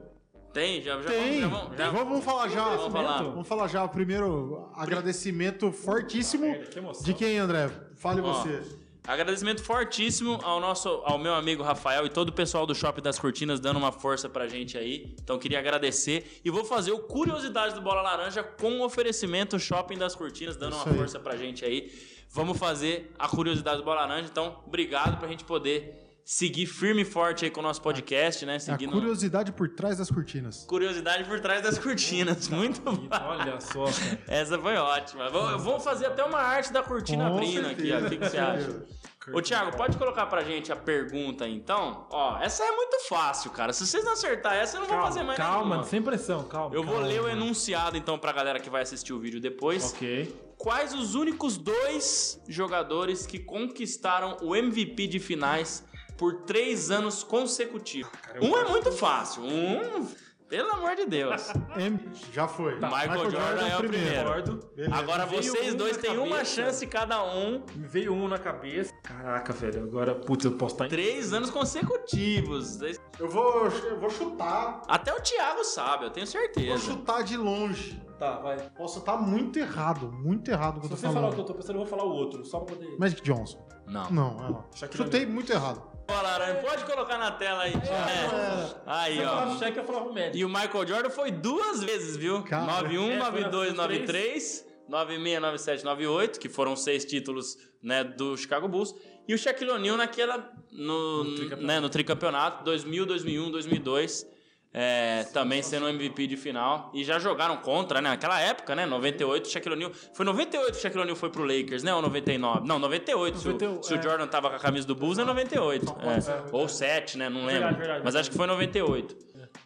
Tem, já, já Tem. vamos, já vamos, já- Vamos, vamos falar já. Vamos falar. Vamos falar já. Primeiro, agradecimento fortíssimo. Que emoção. De quem, André? Fale Ó, você. Agradecimento fortíssimo ao nosso, ao meu amigo Rafael e todo o pessoal do Shopping das Cortinas dando uma força pra gente aí. Então queria agradecer e vou fazer o curiosidade do Bola Laranja com o oferecimento Shopping das Cortinas dando Isso uma aí. força pra gente aí. Vamos fazer a curiosidade do Bola Laranja. Então, obrigado pra gente poder seguir firme e forte aí com o nosso podcast, né? É a Seguindo curiosidade por trás das cortinas. curiosidade por trás das cortinas. Muito bom. Olha só, cara. Essa foi ótima. Vou- Vamos fazer até uma arte da cortina Com abrindo aqui, ó. O que, que você acha? Ô, Thiago, pode colocar pra gente a pergunta aí, então? Ó, essa é muito fácil, cara. Se vocês não acertar essa, eu não vou fazer mais calma, nenhuma. sem pressão, calma. Eu vou calma. ler o enunciado, então, pra galera que vai assistir o vídeo depois. Ok. Quais os únicos dois jogadores que conquistaram o MVP de finais por três anos consecutivos? Um é muito fácil. Um, pelo amor de Deus. M, já foi. Michael Jordan é o primeiro. Beleza. Agora Veio vocês um dois têm uma cabeça. chance cada um. Me veio um na cabeça. Caraca, velho. Agora, putz, eu posso estar em. Três anos consecutivos. Eu vou, eu vou chutar. Até o Thiago sabe, eu tenho Vou certeza. chutar de longe. Tá, vai. Posso estar muito errado, muito errado o que Se eu tô você falar o falando. que eu tô pensando, eu vou falar o outro, só pra poder. Magic Johnson. Não. Não, é lá. Shaquille Chutei muito errado. Ó, Laranha, pode colocar na tela aí. É. Aí, Se eu ó. falava cheque, eu falava o médico. E o Michael Jordan foi duas vezes, viu? Cara. 91, É, foi 92, nas 93, 96, 97, 98, que foram seis títulos né, do Chicago Bulls. E o Shaquille O'Neal naquela. No, No tricampeonato. né, no tricampeonato, 2000, 2001, 2002. É, também sendo MVP de final. E já jogaram contra, né? Naquela época, né? 98, o Shaquille O'Neal. Foi 98 que o Shaquille O'Neal foi pro Lakers, né? Ou 99? Não, 98. Se o- 98, se o, é. Jordan tava com a camisa do Bulls, é 98. é. Ou 7, né? Não lembro. Verdade, verdade, Mas acho que foi 98.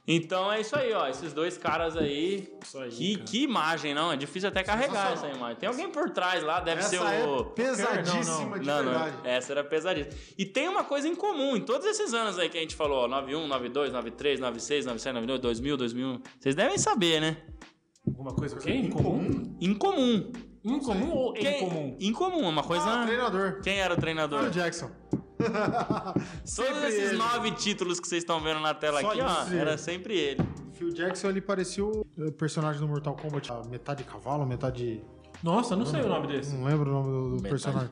Então é isso aí, ó. Esses dois caras aí. Isso aí, Que, cara. que imagem, não? É difícil até carregar essa imagem. Tem alguém por trás lá, deve Essa ser é o. pesadíssima de Não, não, verdade. essa era pesadíssima. E tem uma coisa em comum em todos esses anos aí que a gente falou, ó, 91, 92, 93, 96, 97, 99, 2000, 2001. Vocês devem saber, né? Alguma coisa o quê? Em comum? Em comum. Em comum ou em Quem- comum? Em comum, uma coisa. Ah, treinador. Quem era o treinador? Phil Jackson. Todos Sempre esses ele. nove títulos que vocês estão vendo na tela Só aqui, ó, era sempre ele. Phil Jackson, ele parecia o personagem do Mortal Kombat. a Metade cavalo, metade... Nossa, não sei o nome desse. Não lembro o nome do, do personagem.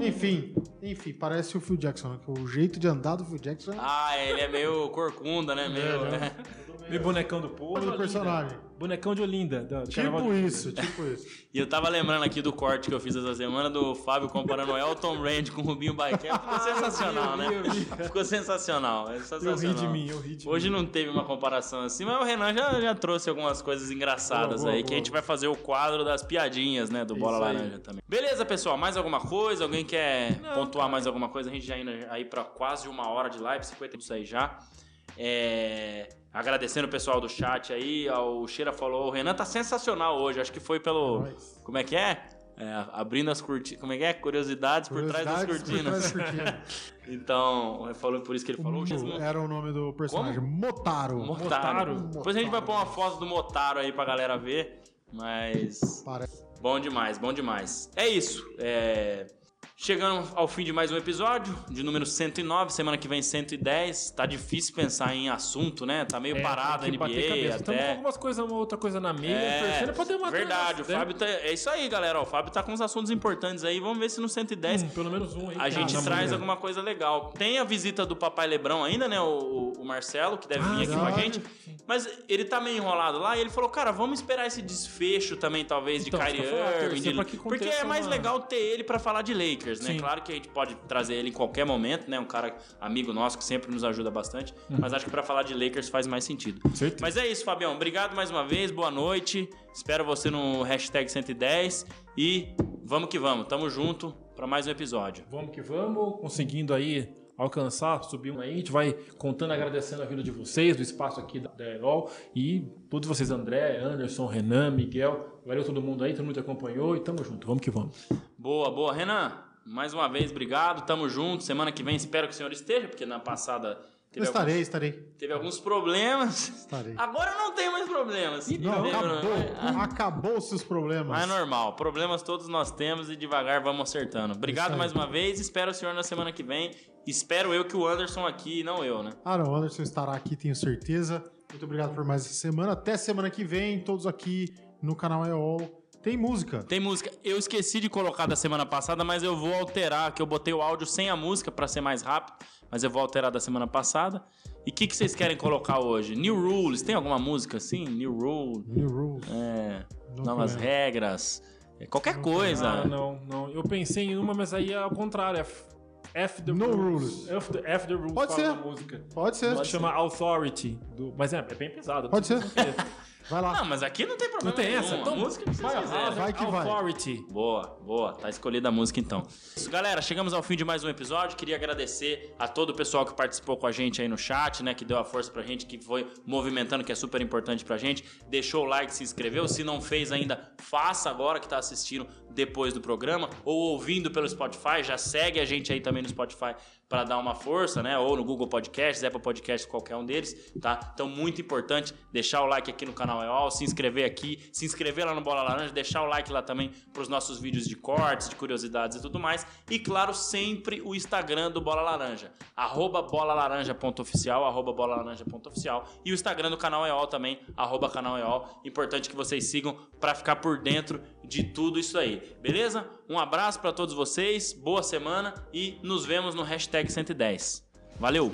Enfim, enfim, parece o Phil Jackson, né? Que O jeito de andar do Phil Jackson é Ah, ele é meio corcunda, né? Meio. É, né? Meio bonecão do povo. o do personagem. Bonecão de Olinda. da- do Carnaval Tipo de isso, tipo isso. E eu tava lembrando aqui do corte que eu fiz essa semana do Fábio comparando o Elton Brand com o Rubinho Barrichello. Ficou sensacional, eu vi, eu né? Ficou sensacional. É Eu sensacional. ri de mim, eu ri de Hoje mim. não teve uma comparação assim, mas o Renan já, já trouxe algumas coisas engraçadas Boa, boa, aí, que a boa. gente vai fazer o quadro das piadinhas, né, do Bola Isso aí. Laranja também. Beleza, pessoal, mais alguma coisa? Alguém quer Não, pontuar mais alguma coisa? A gente já indo aí pra quase uma hora de live, 50 minutos aí já. É, Agradecendo o pessoal do chat aí, o Cheira falou, o Renan tá sensacional hoje, acho que foi pelo... Como é que é? É, abrindo as cortinas. Como é que é? Curiosidades, por trás das cortinas. trás das cortinas. então, falou por isso que ele falou. O- Era o nome do personagem. Motaro. Motaro. Motaro. Depois a gente vai pôr uma foto do Motaro aí pra galera ver. Mas. Parece. Bom demais, bom demais. É isso. É... Chegando ao fim de mais um episódio, de número 109, semana que vem 110. Tá difícil pensar em assunto, né? Tá meio É, parado a NBA cabeça. Estamos com até. algumas coisas, uma outra coisa na mesa, torcendo ter uma verdade, o? Fábio tá. É isso aí, galera. O Fábio tá com uns assuntos importantes aí. Vamos ver se no 110 Hum, pelo menos um aí. a gente na traz alguma coisa legal. Tem a visita do Papai Lebrão ainda, né? O, o Marcelo, que deve Ah, vir aqui com a gente. Mas ele tá meio enrolado lá e ele falou, cara, vamos esperar esse desfecho também, talvez, de Então, Kyrie Irving. de- pra que Porque é mais uma- legal ter ele pra falar de Lakers, né? Sim. Claro que a gente pode trazer ele em qualquer momento, né? Um cara amigo nosso que sempre nos ajuda bastante. Mas acho que pra falar de Lakers faz mais sentido. Certeza. Mas é isso, Fabião. Obrigado mais uma vez, boa noite. Espero você no hashtag 110. E vamos que vamos, tamo junto pra mais um episódio. Vamos que vamos, conseguindo aí alcançar, subir aí. A gente vai contando, agradecendo a vida de vocês, do espaço aqui da, da Herol. E todos vocês, André, Anderson, Renan, Miguel. Valeu todo mundo aí, todo mundo que acompanhou. E tamo junto, vamos que vamos. Boa, boa. Renan, mais uma vez, obrigado. Tamo junto. Semana que vem espero que o senhor esteja, porque na passada teve, estarei, alguns, estarei. teve alguns problemas. Estarei. Agora não tem mais problemas. Não, Teve- acabou. Acabou-se os problemas. Mas é normal, problemas todos nós temos e devagar vamos acertando. Obrigado mais uma vez, espero o senhor na semana que vem. Espero eu que o Anderson aqui, não eu, né? Ah, não, o Anderson estará aqui, tenho certeza. Muito obrigado por mais essa semana. Até semana que vem, todos aqui no canal EOL. Tem música. Tem música. Eu esqueci de colocar da semana passada, mas eu vou alterar, que eu botei o áudio sem a música pra ser mais rápido, mas eu vou alterar da semana passada. E o que, que vocês querem colocar hoje? New Rules, tem alguma música assim? New Rule, New Rules. é, Não novas conheço. regras, é, qualquer coisa. Ah, não, não. Eu pensei em uma, mas aí é ao contrário. É f- F the No Rules. Rules. F the, F the Rules Pode ser. música. Pode ser. Música chama Authority. do- mas é, é bem pesado. não Pode ser. Vai lá. Não, mas aqui não tem problema Não tem nenhum. essa? A Então, música que vocês vai, quiserem. vai que vai. Authority. Boa, boa. Tá escolhida a música então. Isso, galera, chegamos ao fim de mais um episódio. Queria agradecer a todo o pessoal que participou com a gente aí no chat, né? Que deu a força pra gente, que foi movimentando, que é super importante pra gente. Deixou o like, se inscreveu. Se não fez ainda, faça agora que tá assistindo depois do programa ou ouvindo pelo Spotify. Já segue a gente aí também no Spotify para dar uma força, né? Ou no Google Podcasts, Apple Podcasts, qualquer um deles, tá? Então, muito importante deixar o like aqui no canal EOL, se inscrever aqui, se inscrever lá no Bola Laranja, deixar o like lá também para os nossos vídeos de cortes, de curiosidades e tudo mais. E, claro, sempre o Instagram do Bola Laranja, arroba bolalaranja.oficial, arroba bolalaranja.oficial. E o Instagram do canal EOL também, arroba canal EOL. Importante que vocês sigam para ficar por dentro de tudo isso aí, beleza? Um abraço para todos vocês, boa semana e nos vemos no hashtag 110. Valeu!